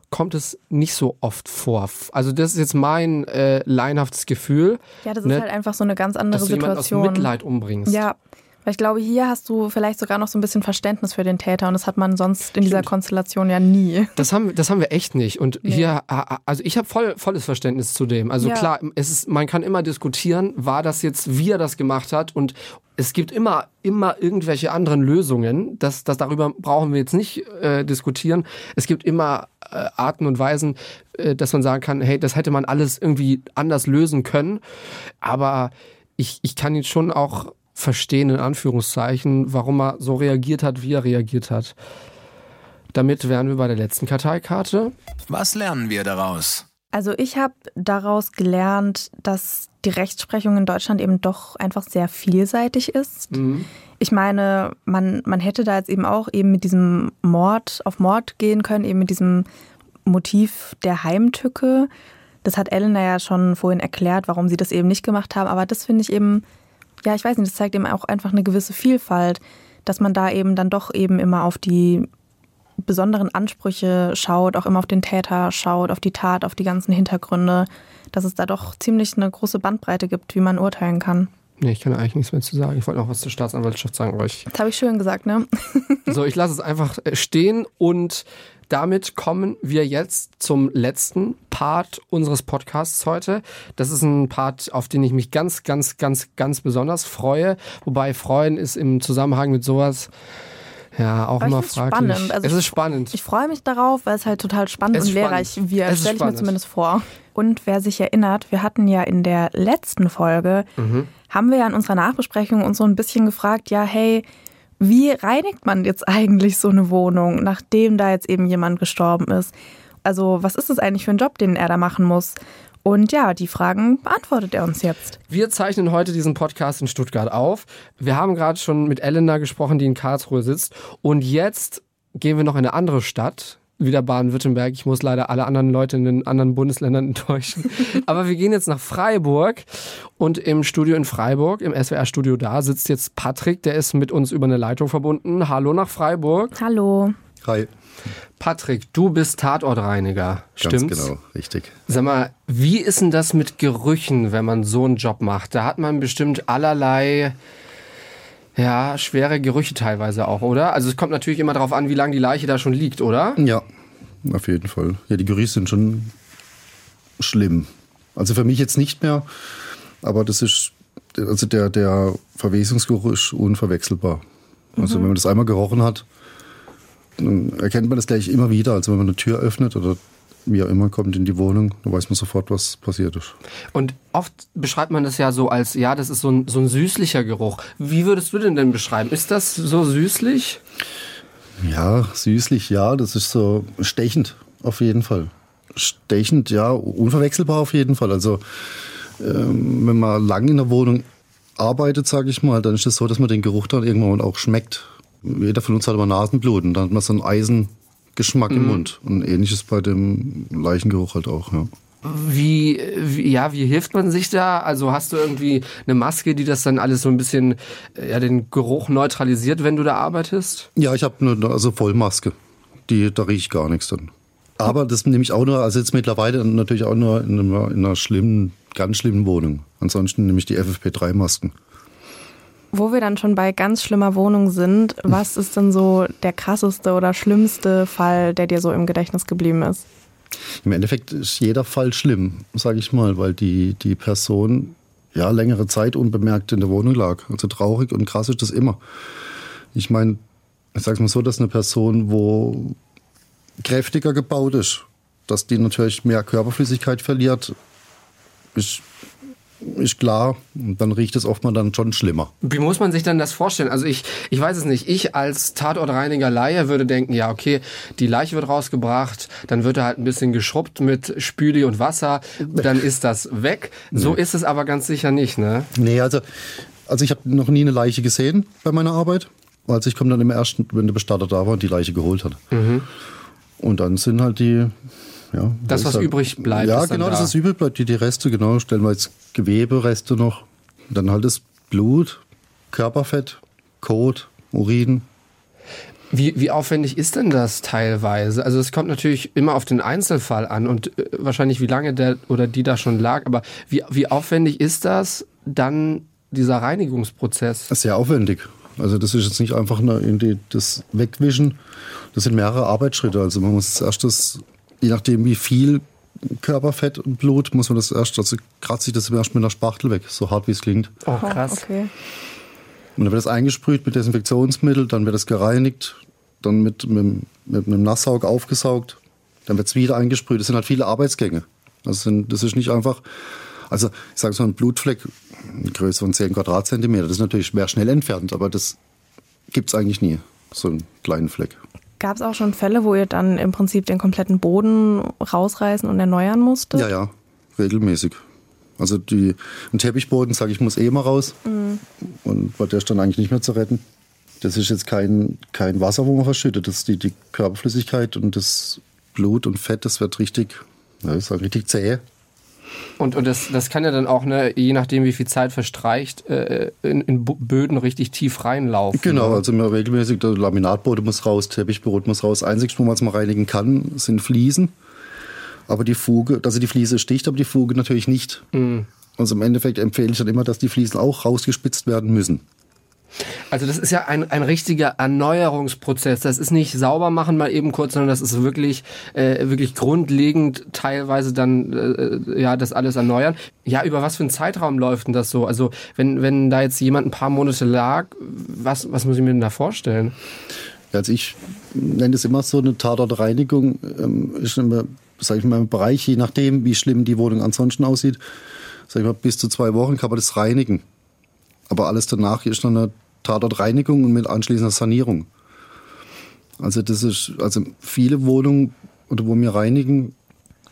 kommt es nicht so oft vor. Also das ist jetzt mein äh, leinhaftes Gefühl. Ja, das ne? ist halt einfach so eine ganz andere dass Situation. Dass du aus Mitleid umbringst. Ja, weil ich glaube, hier hast du vielleicht sogar noch so ein bisschen Verständnis für den Täter und das hat man sonst in dieser Konstellation ja nie. Das haben, das haben wir echt nicht. Und nee. hier, also ich habe voll, volles Verständnis zu dem. Also ja. klar, es ist, man kann immer diskutieren, war das jetzt, wie er das gemacht hat und es gibt immer, immer irgendwelche anderen Lösungen. Das, das darüber brauchen wir jetzt nicht äh, diskutieren. Es gibt immer äh, Arten und Weisen, äh, dass man sagen kann, hey, das hätte man alles irgendwie anders lösen können. Aber ich, ich kann jetzt schon auch verstehen, in Anführungszeichen, warum er so reagiert hat, wie er reagiert hat. Damit wären wir bei der letzten Karteikarte. Was lernen wir daraus? Also ich habe daraus gelernt, dass die Rechtsprechung in Deutschland eben doch einfach sehr vielseitig ist. Mhm. Ich meine, man, man hätte da jetzt eben auch eben mit diesem Mord auf Mord gehen können, eben mit diesem Motiv der Heimtücke. Das hat Elena ja schon vorhin erklärt, warum sie das eben nicht gemacht haben. Aber das finde ich eben ja, ich weiß nicht, das zeigt eben auch einfach eine gewisse Vielfalt, dass man da eben dann doch eben immer auf die besonderen Ansprüche schaut, auch immer auf den Täter schaut, auf die Tat, auf die ganzen Hintergründe, dass es da doch ziemlich eine große Bandbreite gibt, wie man urteilen kann. Nee, ich kann eigentlich nichts mehr zu sagen. Ich wollte noch was zur Staatsanwaltschaft sagen, aber ich. Das habe ich schön gesagt, ne? so, ich lasse es einfach äh, stehen und damit kommen wir jetzt zum letzten Part unseres Podcasts heute. Das ist ein Part, auf den ich mich ganz, ganz, ganz, ganz besonders freue. Wobei freuen ist im Zusammenhang mit sowas ja, auch Aber immer fraglich. Spannend. Also es ist spannend. Ich freue mich darauf, weil es halt total spannend und lehrreich wird, stelle ich mir zumindest vor. Und wer sich erinnert, wir hatten ja in der letzten Folge, mhm. haben wir ja in unserer Nachbesprechung uns so ein bisschen gefragt, ja, hey, wie reinigt man jetzt eigentlich so eine Wohnung, nachdem da jetzt eben jemand gestorben ist? Also, was ist das eigentlich für ein Job, den er da machen muss? Und ja, die Fragen beantwortet er uns jetzt. Wir zeichnen heute diesen Podcast in Stuttgart auf. Wir haben gerade schon mit Elena gesprochen, die in Karlsruhe sitzt. Und jetzt gehen wir noch in eine andere Stadt, wieder Baden-Württemberg. Ich muss leider alle anderen Leute in den anderen Bundesländern enttäuschen. Aber wir gehen jetzt nach Freiburg und im Studio in Freiburg, im SWR-Studio da, sitzt jetzt Patrick, der ist mit uns über eine Leitung verbunden. Hallo nach Freiburg. Hallo. Hi. Patrick, du bist Tatortreiniger, stimmt's? Ganz genau, richtig. Sag mal, wie ist denn das mit Gerüchen, wenn man so einen Job macht? Da hat man bestimmt allerlei, ja, schwere Gerüche teilweise auch, oder? Also es kommt natürlich immer darauf an, wie lange die Leiche da schon liegt, oder? Ja, auf jeden Fall. Ja, die Gerüche sind schon schlimm. Also für mich jetzt nicht mehr, aber das ist, also der, der Verwesungsgeruch ist unverwechselbar. Also wenn man das einmal gerochen hat, dann erkennt man das gleich immer wieder. Also wenn man eine Tür öffnet oder wie auch immer kommt in die Wohnung, dann weiß man sofort, was passiert ist. Und oft beschreibt man das ja so als, ja, das ist so ein, so ein süßlicher Geruch. Wie würdest du den denn beschreiben? Ist das so süßlich? Ja, süßlich, ja, das ist so stechend auf jeden Fall. Stechend, ja, unverwechselbar auf jeden Fall. Also ähm, wenn man lang in der Wohnung arbeitet, sage ich mal, dann ist es so, dass man den Geruch dann irgendwann auch schmeckt. Jeder von uns hat immer Nasenbluten, dann hat man so einen Eisengeschmack im Mund. Und ähnliches bei dem Leichengeruch halt auch, ja. Wie, wie, ja, wie hilft man sich da? Also hast du irgendwie eine Maske, die das dann alles so ein bisschen, äh, ja, den Geruch neutralisiert, wenn du da arbeitest? Ja, ich habe eine also Vollmaske. Die, da rieche ich gar nichts dann. Aber das nehme ich auch nur, also jetzt mittlerweile natürlich auch nur in einer, in einer schlimmen, ganz schlimmen Wohnung. Ansonsten nehme ich die FFP3-Masken. Wo wir dann schon bei ganz schlimmer Wohnung sind, was ist denn so der krasseste oder schlimmste Fall, der dir so im Gedächtnis geblieben ist? Im Endeffekt ist jeder Fall schlimm, sage ich mal, weil die, die Person ja längere Zeit unbemerkt in der Wohnung lag. Also traurig und krass ist das immer. Ich meine, ich sage mal so, dass eine Person, wo kräftiger gebaut ist, dass die natürlich mehr Körperflüssigkeit verliert, ist, ist klar. Und dann riecht es oftmals dann schon schlimmer. Wie muss man sich dann das vorstellen? Also ich, ich weiß es nicht. Ich als Tatortreiniger Laie würde denken, ja, okay, die Leiche wird rausgebracht, dann wird er halt ein bisschen geschrubbt mit Spüli und Wasser, dann ist das weg. So ist es aber ganz sicher nicht, ne? Nee, also, also ich habe noch nie eine Leiche gesehen bei meiner Arbeit. Also ich komme dann im ersten, wenn der Bestatter da war und die Leiche geholt hat. Und dann sind halt die, ja. Das, was halt- übrig bleibt, Ja, genau, da. das ist übrig bleibt. Die, die Reste, genau, stellen wir jetzt Gewebereste noch. Dann halt das Blut, Körperfett, Kot, Urin. Wie, wie aufwendig ist denn das teilweise? Also es kommt natürlich immer auf den Einzelfall an und äh, wahrscheinlich wie lange der oder die da schon lag, aber wie, wie aufwendig ist das dann dieser Reinigungsprozess? Das ist sehr aufwendig. Also das ist jetzt nicht einfach nur irgendwie das Wegwischen. Das sind mehrere Arbeitsschritte. Also man muss erst das, je nachdem wie viel Körperfett und Blut, muss man das erst, also kratze ich das erst mit einer Spachtel weg, so hart wie es klingt. Oh, krass. Okay. Und dann wird das eingesprüht mit Desinfektionsmittel, dann wird das gereinigt, dann mit, mit, mit einem Nasssaug aufgesaugt, dann wird es wieder eingesprüht. Das sind halt viele Arbeitsgänge. Das, sind, das ist nicht einfach, also ich sage so ein Blutfleck, eine Größe von 10 Quadratzentimeter, das ist natürlich schwer schnell entfernt, aber das gibt es eigentlich nie, so einen kleinen Fleck. Gab es auch schon Fälle, wo ihr dann im Prinzip den kompletten Boden rausreißen und erneuern musstet? Ja, ja, regelmäßig. Also die, ein Teppichboden, sage ich, muss eh mal raus. Und weil der ist dann eigentlich nicht mehr zu retten. Das ist jetzt kein, kein Wasser, wo man verschüttet. Das ist die, die Körperflüssigkeit und das Blut und Fett, das wird richtig, ja, ist halt richtig zäh. Und, und das, das kann ja dann auch, ne, je nachdem wie viel Zeit verstreicht, äh, in, in Böden richtig tief reinlaufen. Genau, ne? also immer regelmäßig, der Laminatboden muss raus, Teppichboden muss raus. Einzig, wo man es mal reinigen kann, sind Fliesen. Aber die Fuge, also die Fliese sticht, aber die Fuge natürlich nicht. Also im Endeffekt empfehle ich dann immer, dass die Fliesen auch rausgespitzt werden müssen. Also das ist ja ein, ein richtiger Erneuerungsprozess. Das ist nicht sauber machen mal eben kurz, sondern das ist wirklich, äh, wirklich grundlegend teilweise dann äh, ja das alles erneuern. Ja, über was für einen Zeitraum läuft denn das so? Also wenn, wenn da jetzt jemand ein paar Monate lag, was, was muss ich mir denn da vorstellen? Also ich nenne es immer so eine Tatortreinigung. Ähm, ist immer, sag ich mal, im Bereich, je nachdem, wie schlimm die Wohnung ansonsten aussieht, sag ich mal, bis zu zwei Wochen kann man das reinigen. Aber alles danach ist noch eine Tatortreinigung und mit anschließender Sanierung. Also das ist, also viele Wohnungen, oder wo wir reinigen,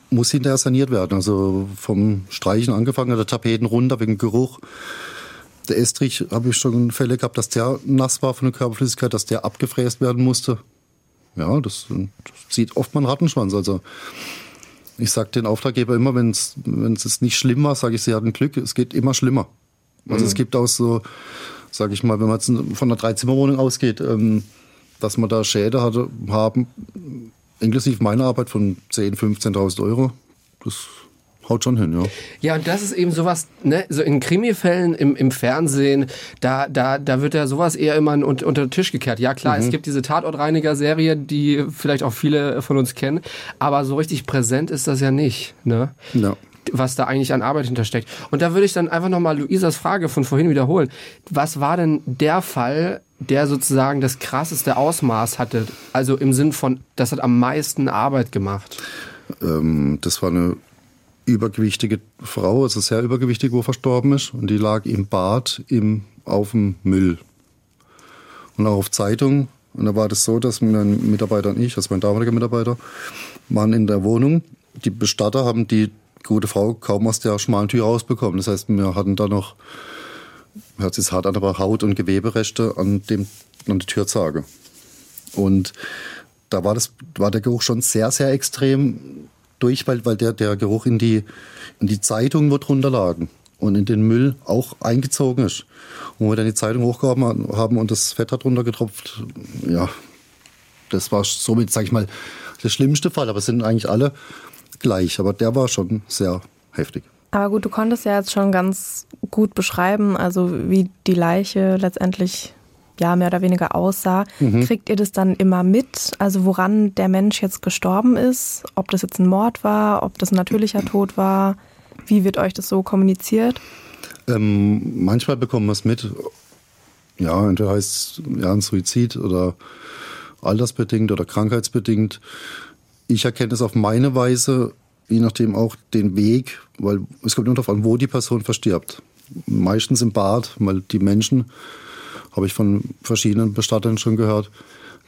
muss hinterher saniert werden. Also vom Streichen angefangen, der Tapeten runter wegen Geruch. Der Estrich habe ich schon Fälle gehabt, dass der nass war von der Körperflüssigkeit, dass der abgefräst werden musste. Ja, das, das zieht oft mal einen Rattenschwanz. Also ich sage den Auftraggeber immer, wenn es nicht schlimm war, sage ich, sie hatten Glück, es geht immer schlimmer. Also es gibt auch so, sage ich mal, wenn man jetzt von einer Dreizimmerwohnung ausgeht, ähm, dass man da Schäde hatte, haben, inklusive meiner Arbeit von 10.000, 15.000 Euro, das haut schon hin, ja. Ja, und das ist eben sowas, ne, so in Krimifällen im, im Fernsehen, da, da, da wird ja sowas eher immer unter, unter den Tisch gekehrt. Ja, klar, es gibt diese Tatortreiniger-Serie, die vielleicht auch viele von uns kennen, aber so richtig präsent ist das ja nicht, ne? Ja. Was da eigentlich an Arbeit hintersteckt. Und da würde ich dann einfach nochmal Luisas Frage von vorhin wiederholen. Was war denn der Fall, der sozusagen das krasseste Ausmaß hatte? Also im Sinn von, das hat am meisten Arbeit gemacht. Ähm, das war eine übergewichtige Frau, also sehr übergewichtig, wo verstorben ist. Und die lag im Bad im, auf dem Müll. Und auch auf Zeitung. Und da war das so, dass mein Mitarbeiter und ich, also mein damaliger Mitarbeiter, waren in der Wohnung. Die Bestatter haben die gute Frau kaum aus der schmalen Tür rausbekommen. Das heißt, wir hatten da noch, hört sich hart an, aber Haut- und Gewebereste an, dem, an der Türzage. Und da war, das, war der Geruch schon sehr, sehr extrem durch, weil, weil der, der Geruch in die, in die Zeitung wo drunter lagen und in den Müll auch eingezogen ist. Und wo wir dann die Zeitung hochgehoben haben und das Fett hat drunter getropft, ja, das war somit, sag ich mal, der schlimmste Fall. Aber es sind eigentlich alle gleich. Aber der war schon sehr heftig. Aber gut, du konntest ja jetzt schon ganz gut beschreiben, also wie die Leiche letztendlich ja mehr oder weniger aussah. Kriegt ihr das dann immer mit? Also woran der Mensch jetzt gestorben ist? Ob das jetzt ein Mord war, ob das ein natürlicher Tod war? Wie wird euch das so kommuniziert? Ähm, manchmal bekommen wir es mit. Ja, entweder heißt es ja, ein Suizid oder altersbedingt oder krankheitsbedingt. Ich erkenne es auf meine Weise, je nachdem auch den Weg, weil es kommt nur darauf an, wo die Person verstirbt. Meistens im Bad, weil die Menschen, habe ich von verschiedenen Bestattern schon gehört,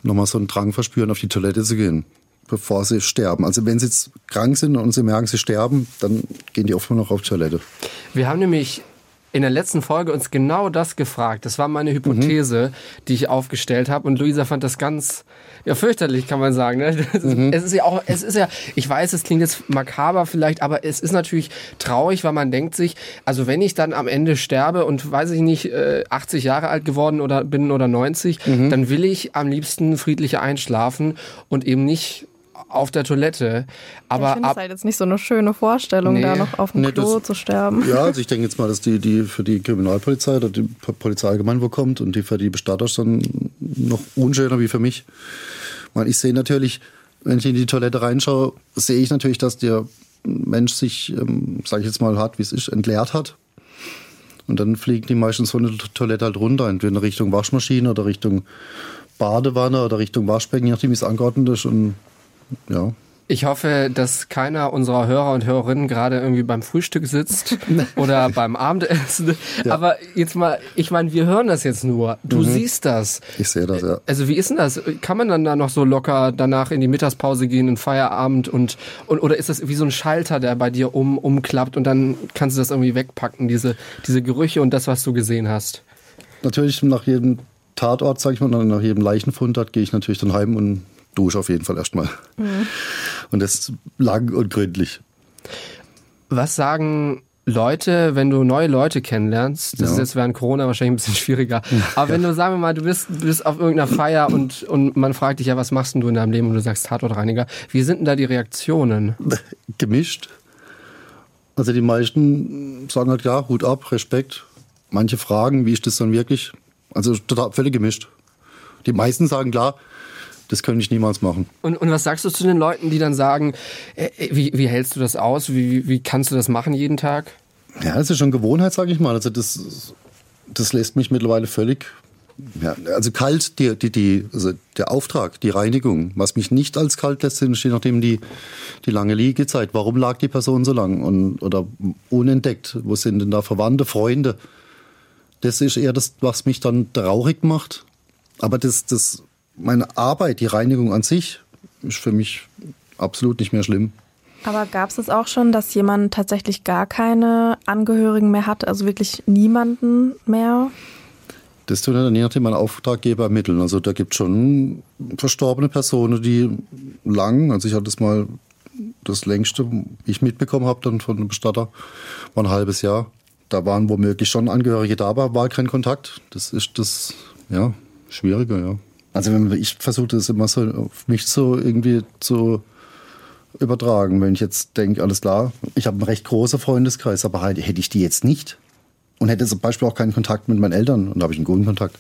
nochmal so einen Drang verspüren, auf die Toilette zu gehen, bevor sie sterben. Also wenn sie jetzt krank sind und sie merken, sie sterben, dann gehen die oft noch auf die Toilette. Wir haben nämlich in der letzten Folge uns genau das gefragt. Das war meine Hypothese, die ich aufgestellt habe. Und Luisa fand das ganz ja, fürchterlich, kann man sagen. Ne? Ist- Es ist ja auch, es ist ja, ich weiß, es klingt jetzt makaber vielleicht, aber es ist natürlich traurig, weil man denkt sich, also wenn ich dann am Ende sterbe und weiß ich nicht, äh, 80 Jahre alt geworden oder bin oder 90, dann will ich am liebsten friedlich einschlafen und eben nicht auf der Toilette. Aber ich finde es ab, halt jetzt nicht so eine schöne Vorstellung, Nee. da noch auf dem Nee, Klo das- zu sterben. Ja, also ich denke jetzt mal, dass die, die für die Kriminalpolizei oder die Po- Polizei allgemein wo kommt und die für die Bestatter ist dann noch unschöner wie für mich. Weil ich sehe natürlich, wenn ich in die Toilette reinschaue, sehe ich natürlich, dass der Mensch sich, ähm, sage ich jetzt mal hart, wie es ist, entleert hat. Und dann fliegen die meistens von der Toilette halt runter, entweder Richtung Waschmaschine oder Richtung Badewanne oder Richtung Waschbecken, je nachdem wie es angeordnet ist. Und ja, Ich hoffe, dass keiner unserer Hörer und Hörerinnen gerade irgendwie beim Frühstück sitzt oder beim Abendessen. Aber jetzt mal, ich meine, wir hören das jetzt nur. Du siehst das. ich sehe das, ja. Also wie ist denn das? Kann man dann da noch so locker danach in die Mittagspause gehen, in Feierabend und, und oder ist das wie so ein Schalter, der bei dir um, umklappt und dann kannst du das irgendwie wegpacken, diese, diese Gerüche und das, was du gesehen hast? natürlich nach jedem Tatort, sag ich mal, nach jedem Leichenfund, gehe ich natürlich dann heim und dusche auf jeden Fall erstmal. Und das lang und gründlich. Was sagen Leute, wenn du neue Leute kennenlernst? Das Ja. ist jetzt während Corona wahrscheinlich ein bisschen schwieriger. Aber wenn du, sagen wir mal, du bist, bist auf irgendeiner Feier und, und man fragt dich ja, was machst denn du in deinem Leben und du sagst Tatortreiniger. Wie sind denn da die Reaktionen? Gemischt. Also die meisten sagen halt, ja, Hut ab, Respekt. Manche fragen, wie ist das dann wirklich? Also total völlig gemischt. Die meisten sagen, klar, das könnte ich niemals machen. Und, und was sagst du zu den Leuten, die dann sagen, äh, äh, wie, wie hältst du das aus? Wie, wie kannst du das machen jeden Tag? Ja, das ist schon Gewohnheit, sage ich mal. Also das, das lässt mich mittlerweile völlig. Ja, also kalt, die, die, die, also der Auftrag, die Reinigung, was mich nicht als kalt lässt, sind je nachdem die, die lange Liegezeit. Warum lag die Person so lang und, oder unentdeckt? Wo sind denn da Verwandte, Freunde? Das ist eher das, was mich dann traurig macht. Aber das, das, meine Arbeit, die Reinigung an sich, ist für mich absolut nicht mehr schlimm. Aber gab es es auch schon, dass jemand tatsächlich gar keine Angehörigen mehr hat, also wirklich niemanden mehr? Das tun dann je nachdem mein Auftraggeber ermitteln. Also da gibt es schon verstorbene Personen, die lang, also ich hatte das mal das längste, ich mitbekommen habe dann von einem Bestatter, war ein halbes Jahr. Da waren womöglich schon Angehörige da, aber war kein Kontakt. Das ist das, ja, schwieriger, ja. Also wenn ich versuche das immer so auf mich so irgendwie zu übertragen. Wenn ich jetzt denke, alles klar, ich habe einen recht großen Freundeskreis, aber halt, hätte ich die jetzt nicht und hätte zum Beispiel auch keinen Kontakt mit meinen Eltern und da habe ich einen guten Kontakt,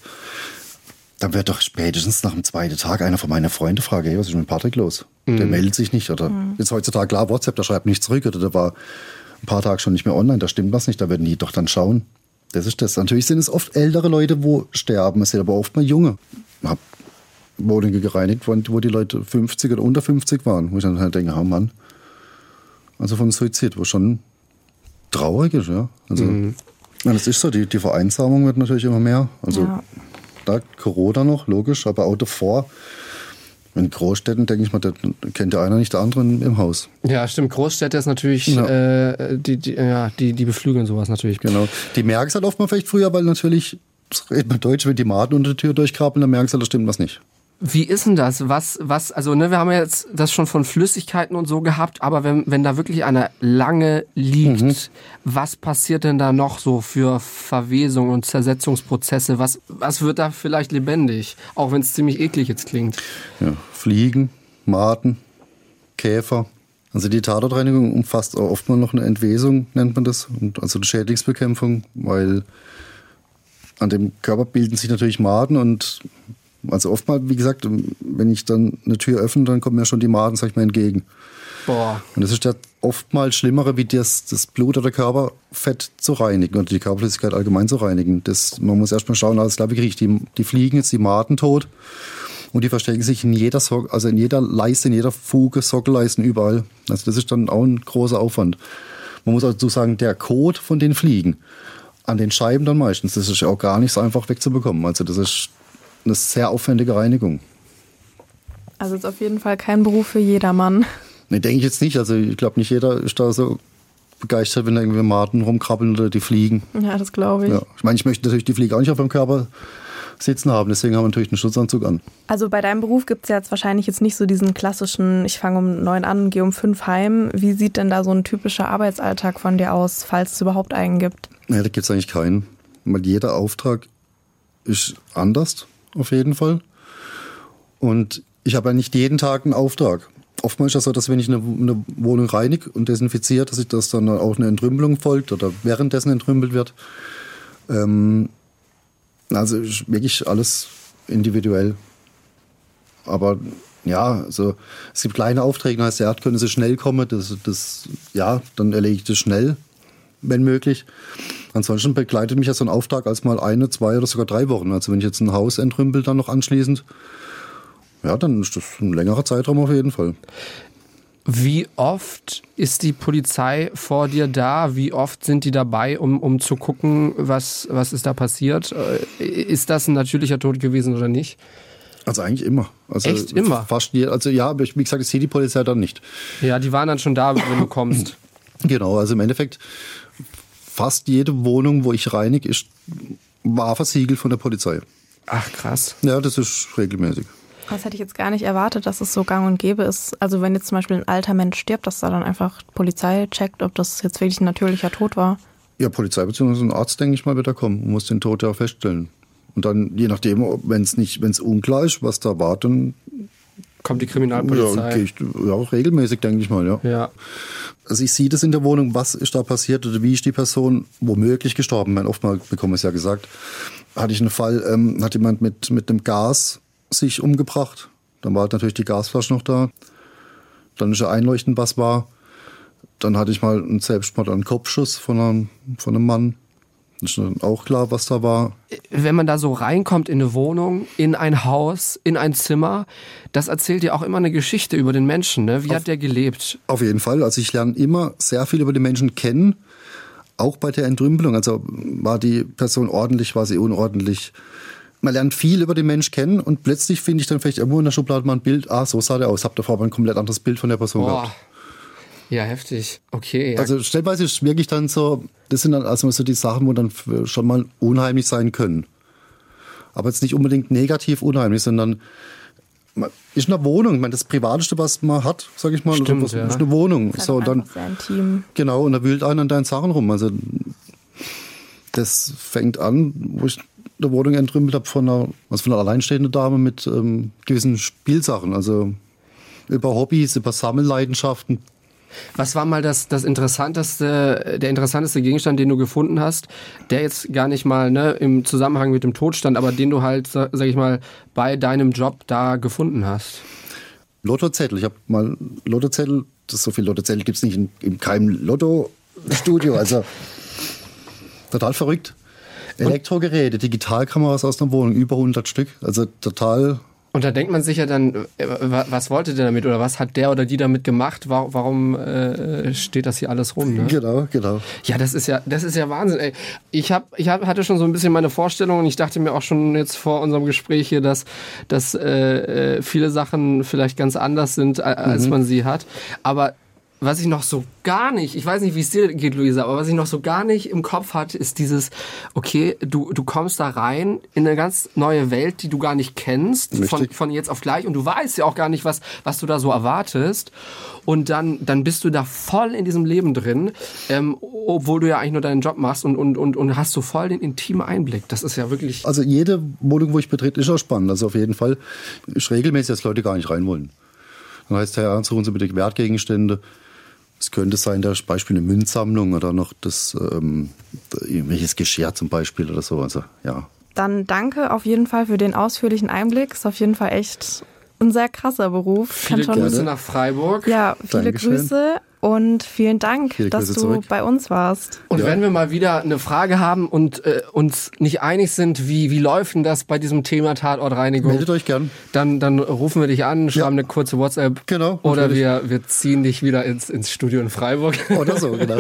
dann wird doch spätestens nach dem zweiten Tag einer von meinen Freunden fragen, hey, was ist mit Patrick los? Der meldet sich nicht oder ist heutzutage klar, WhatsApp, der schreibt nicht zurück oder der war ein paar Tage schon nicht mehr online, da stimmt was nicht, da werden die doch dann schauen. Das ist das. Natürlich sind es oft ältere Leute, wo sterben. Es sind aber oft mal junge. Ich habe Wohnungen gereinigt, wo wo die Leute 50 oder unter 50 waren. Wo ich dann halt denke, oh Mann. Also von Suizid, wo schon traurig ist, ja. Also, ja, das ist so, die, die Vereinsamung wird natürlich immer mehr. Also Ja. da Corona noch, logisch, aber auch davor. In Großstädten, denke ich mal, da kennt der einer nicht der andere im Haus. Ja, stimmt. Großstädte ist natürlich, Ja. äh, die, die, ja, die, die beflügeln sowas natürlich. Genau. Die merken es halt oft mal vielleicht früher, weil natürlich, das redet man Deutsch, wenn die Maden unter der Tür durchkrabbeln, dann merken sie halt, da stimmt was nicht. Wie ist denn das? Was, was, also, ne, wir haben ja jetzt das schon von Flüssigkeiten und so gehabt, aber wenn, wenn da wirklich einer lange liegt, Mhm. was passiert denn da noch so für Verwesung und Zersetzungsprozesse? Was, was wird da vielleicht lebendig? Auch wenn es ziemlich eklig jetzt klingt. Ja, Fliegen, Maden, Käfer. Also die Tatortreinigung umfasst auch oft mal noch eine Entwesung, nennt man das. Und also eine Schädlingsbekämpfung, weil an dem Körper bilden sich natürlich Maden und also oftmal, wie gesagt, wenn ich dann eine Tür öffne, dann kommen mir schon die Maden, sag ich mal, entgegen. Boah. Und das ist ja oftmals schlimmere, wie das, das Blut oder Körperfett zu reinigen oder die Körperflüssigkeit allgemein zu reinigen. Das, man muss erstmal schauen, alles klar, wie kriege ich die, die Fliegen jetzt die Maden tot und die verstecken sich in jeder Sock, also in jeder Leiste, in jeder Fuge, Sockelleisten, überall. Also das ist dann auch ein großer Aufwand. Man muss dazu sagen, der Kot von den Fliegen an den Scheiben dann meistens, das ist ja auch gar nicht so einfach wegzubekommen. Also das ist eine sehr aufwendige Reinigung. Also ist auf jeden Fall kein Beruf für jedermann. Nee, denke ich jetzt nicht. Also ich glaube, nicht jeder ist da so begeistert, wenn da irgendwie Maden rumkrabbeln oder die Fliegen. Ja, das glaube ich. Ja. Ich meine, ich möchte natürlich die Fliege auch nicht auf meinem Körper sitzen haben, deswegen haben wir natürlich einen Schutzanzug an. Also bei deinem Beruf gibt es ja jetzt wahrscheinlich jetzt nicht so diesen klassischen, ich fange um neun an, gehe um fünf heim. Wie sieht denn da so ein typischer Arbeitsalltag von dir aus, falls es überhaupt einen gibt? Nee, da gibt es eigentlich keinen. Weil jeder Auftrag ist anders, auf jeden Fall. Und ich habe ja nicht jeden Tag einen Auftrag. Oftmals ist das so, dass wenn ich eine, eine Wohnung reinige und desinfiziere, dass ich das dann auch eine Entrümpelung folgt oder währenddessen entrümpelt wird. Ähm, also wirklich alles individuell. Aber ja, also es gibt kleine Aufträge, heißt ja, können Sie schnell kommen, das, das, ja, dann erlege ich das schnell, wenn möglich. Ansonsten begleitet mich ja so ein Auftrag als mal eine, zwei oder sogar drei Wochen. Also wenn ich jetzt ein Haus entrümpel, dann noch anschließend, ja, dann ist das ein längerer Zeitraum auf jeden Fall. Wie oft ist die Polizei vor dir da? Wie oft sind die dabei, um, um zu gucken, was, was ist da passiert? Äh, Ist das ein natürlicher Tod gewesen oder nicht? Also eigentlich immer. Also Echt immer? Fast je, also ja, wie gesagt, ich sehe die Polizei dann nicht. Ja, die waren dann schon da, wenn du kommst. Genau, also im Endeffekt fast jede Wohnung, wo ich reinige, ist, war versiegelt von der Polizei. Ach, krass. Ja, das ist regelmäßig. Das hätte ich jetzt gar nicht erwartet, dass es so gang und gäbe ist. Also wenn jetzt zum Beispiel ein alter Mensch stirbt, dass da dann einfach Polizei checkt, ob das jetzt wirklich ein natürlicher Tod war. Ja, Polizei bzw. ein Arzt, denke ich mal, wird da kommen und muss den Tod ja auch feststellen. Und dann, je nachdem, wenn es nicht, wenn es unklar ist, was da war, dann Kommt die ja, Kriminalpolizei. gehe ich ja, auch regelmäßig, denke ich mal, ja. Ja. Also ich sehe das in der Wohnung, was ist da passiert oder wie ist die Person womöglich gestorben. Ich meine, oftmals bekomme ich es ja gesagt. Hatte ich einen Fall, ähm, hat jemand mit, mit dem Gas sich umgebracht. Dann war halt natürlich die Gasflasche noch da. Dann ist ja einleuchtend, was war. Dann hatte ich mal einen Selbstmord, einen Kopfschuss von einem, von einem Mann. Ist dann auch klar, was da war. Wenn man da so reinkommt in eine Wohnung, in ein Haus, in ein Zimmer, das erzählt dir auch immer eine Geschichte über den Menschen. Ne? Wie hat der gelebt? Auf jeden Fall. Also ich lerne immer sehr viel über die Menschen kennen, auch bei der Entrümpelung. Also war die Person ordentlich, war sie unordentlich. Man lernt viel über den Mensch kennen und plötzlich finde ich dann vielleicht irgendwo in der Schublade mal ein Bild. Ah, so sah der aus. Hab davor aber ein komplett anderes Bild von der Person Boah. gehabt. Ja, heftig. Okay. Ja. Also stellenweise ist wirklich dann so, das sind dann also so die Sachen, wo dann schon mal unheimlich sein können. Aber jetzt nicht unbedingt negativ unheimlich, sondern man- ist eine Wohnung. Ich meine, das Privateste, was man hat, sage ich mal, oder Stimmt, was, ja. ist eine Wohnung. Ist So, dann. Genau, und da wühlt einer an deinen Sachen rum. Also das fängt an, wo ich eine Wohnung entrümpelt habe von einer, also von einer alleinstehenden Dame mit ähm, gewissen Spielsachen. Also über Hobbys, über Sammelleidenschaften. Was war mal das, das interessanteste, der interessanteste Gegenstand, den du gefunden hast, der jetzt gar nicht mal ne, im Zusammenhang mit dem Tod stand, aber den du halt, sag ich mal, bei deinem Job da gefunden hast? Lottozettel. Ich habe mal Lottozettel, das so viel Lottozettel gibt es nicht in, in keinem Lotto-Studio. Also total verrückt. Elektrogeräte, Digitalkameras aus der Wohnung, über 100 Stück. Also total und da denkt man sich ja dann, äh, was wollte der damit oder was hat der oder die damit gemacht? Warum äh, steht das hier alles rum? Ne? Genau, genau. Ja, das ist ja, das ist ja Wahnsinn. Ey. Ich hab, ich hab, hatte schon so ein bisschen meine Vorstellung und ich dachte mir auch schon jetzt vor unserem Gespräch hier, dass, dass äh, äh viele Sachen vielleicht ganz anders sind, als mhm. man sie hat. Aber was ich noch so gar nicht, ich weiß nicht, wie es dir geht, Luisa, aber was ich noch so gar nicht im Kopf hatte, ist dieses, okay, du, du kommst da rein in eine ganz neue Welt, die du gar nicht kennst, von, von jetzt auf gleich und du weißt ja auch gar nicht, was, was du da so erwartest. Und dann, dann bist du da voll in diesem Leben drin, ähm, obwohl du ja eigentlich nur deinen Job machst und, und, und, und hast so voll den intimen Einblick. Das ist ja wirklich. Also jede Wohnung, wo ich betrete, ist auch spannend. Also auf jeden Fall ist regelmäßig, dass Leute gar nicht rein wollen. Dann heißt ja, suchen Sie bitte Wertgegenstände. Es könnte sein, da ist Beispiel eine Münzsammlung oder noch das ähm, irgendwelches Geschirr zum Beispiel oder so. Also ja. Dann danke auf jeden Fall für den ausführlichen Einblick. Ist auf jeden Fall echt ein sehr krasser Beruf. Viele Grüße nach Freiburg. Ja, viele Dankeschön. Grüße und vielen Dank, Viele dass du zurück. bei uns warst. Und ja. wenn wir mal wieder eine Frage haben und äh, uns nicht einig sind, wie, wie läuft denn das bei diesem Thema Tatortreinigung? Meldet euch gern. Dann, dann rufen wir dich an, schreiben ja. eine kurze WhatsApp. Genau. Oder wir, wir ziehen dich wieder ins, ins Studio in Freiburg. Oder so, genau.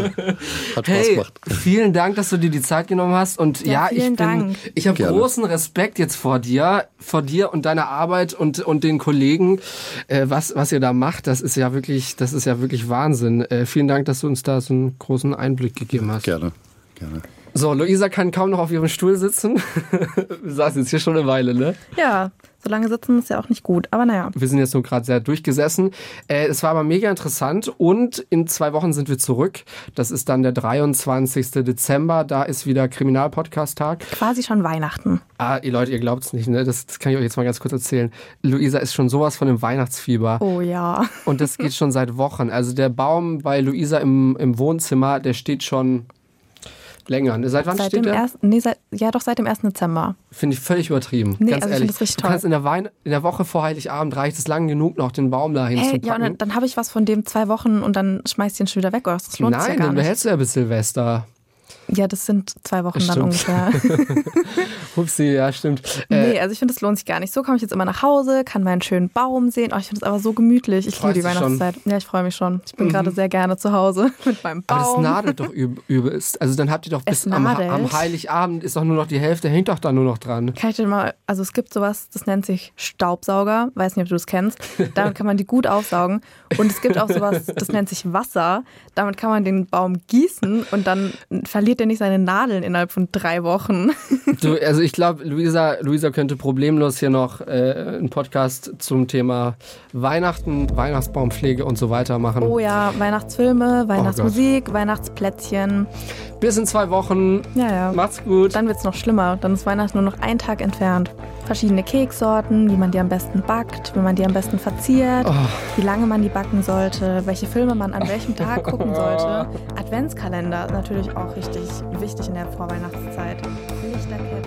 Hat hey, Spaß gemacht. Vielen Dank, dass du dir die Zeit genommen hast. Und ja, ja ich bin, ich habe großen Respekt jetzt vor dir, vor dir und deiner Arbeit und, und den Kollegen, äh, was, was ihr da macht. Das ist ja wirklich, das ist ja wirklich Wahnsinn. Äh, vielen Dank, dass du uns da so einen großen Einblick gegeben hast. Gerne, gerne. So, Luisa kann kaum noch auf ihrem Stuhl sitzen. Wir saßen jetzt hier schon eine Weile, ne? Ja, so lange sitzen ist ja auch nicht gut, aber naja. Wir sind jetzt nur gerade sehr durchgesessen. Äh, es war aber mega interessant und in zwei Wochen sind wir zurück. Das ist dann der 23. Dezember. Da ist wieder Kriminalpodcast-Tag. Quasi schon Weihnachten. Ah, ihr Leute, ihr glaubt es nicht, ne? Das, das, kann ich euch jetzt mal ganz kurz erzählen. Luisa ist schon sowas von dem Weihnachtsfieber. Oh ja. Und das geht schon seit Wochen. Also der Baum bei Luisa im, im Wohnzimmer, der steht schon Länger. Seit wann seit steht der? Erst, nee, seit, ja, doch seit dem 1. Dezember. Finde ich völlig übertrieben. Nee, ganz also ehrlich. Ich richtig du kannst in der, Wein in der Woche vor Heiligabend reicht es lang genug, noch den Baum da hinzupacken. Hey, ja, und dann, dann habe ich was von dem zwei Wochen und dann schmeiß ich den schon wieder weg. Das lohnt Nein, ja gar dann nicht. behältst du ja bis Silvester. Ja, das sind zwei Wochen stimmt. dann ungefähr. Upsi, ja, stimmt. Äh, nee, also ich finde, das lohnt sich gar nicht. So komme ich jetzt immer nach Hause, kann meinen schönen Baum sehen. Oh, ich finde es aber so gemütlich. Ich liebe die Weihnachtszeit. Schon. Ja, ich freue mich schon. Ich bin mhm. gerade sehr gerne zu Hause mit meinem Baum. Aber das nadelt doch übelst. Also dann habt ihr doch bis am, am, Heiligabend ist doch nur noch die Hälfte, hängt doch da nur noch dran. Kann ich dir mal, also es gibt sowas, das nennt sich Staubsauger. Weiß nicht, ob du das kennst. Damit kann man die gut aufsaugen. Und es gibt auch sowas, das nennt sich Wasser. Damit kann man den Baum gießen und dann verliert er nicht seine Nadel Nadeln innerhalb von drei Wochen. Du, also ich glaube, Luisa, Luisa könnte problemlos hier noch äh, einen Podcast zum Thema Weihnachten, Weihnachtsbaumpflege und so weiter machen. Oh ja, Weihnachtsfilme, oh Weihnachtsmusik, oh Weihnachtsplätzchen. Bis in zwei Wochen. Ja, ja. Macht's gut. Dann wird's noch schlimmer. Dann ist Weihnachten nur noch ein Tag entfernt. Verschiedene Keksorten, wie man die am besten backt, wie man die am besten verziert, oh. wie lange man die backen sollte, welche Filme man an welchem Tag gucken sollte. Adventskalender natürlich auch richtig wichtig in der Vorweihnachtszeit. Lichterkette.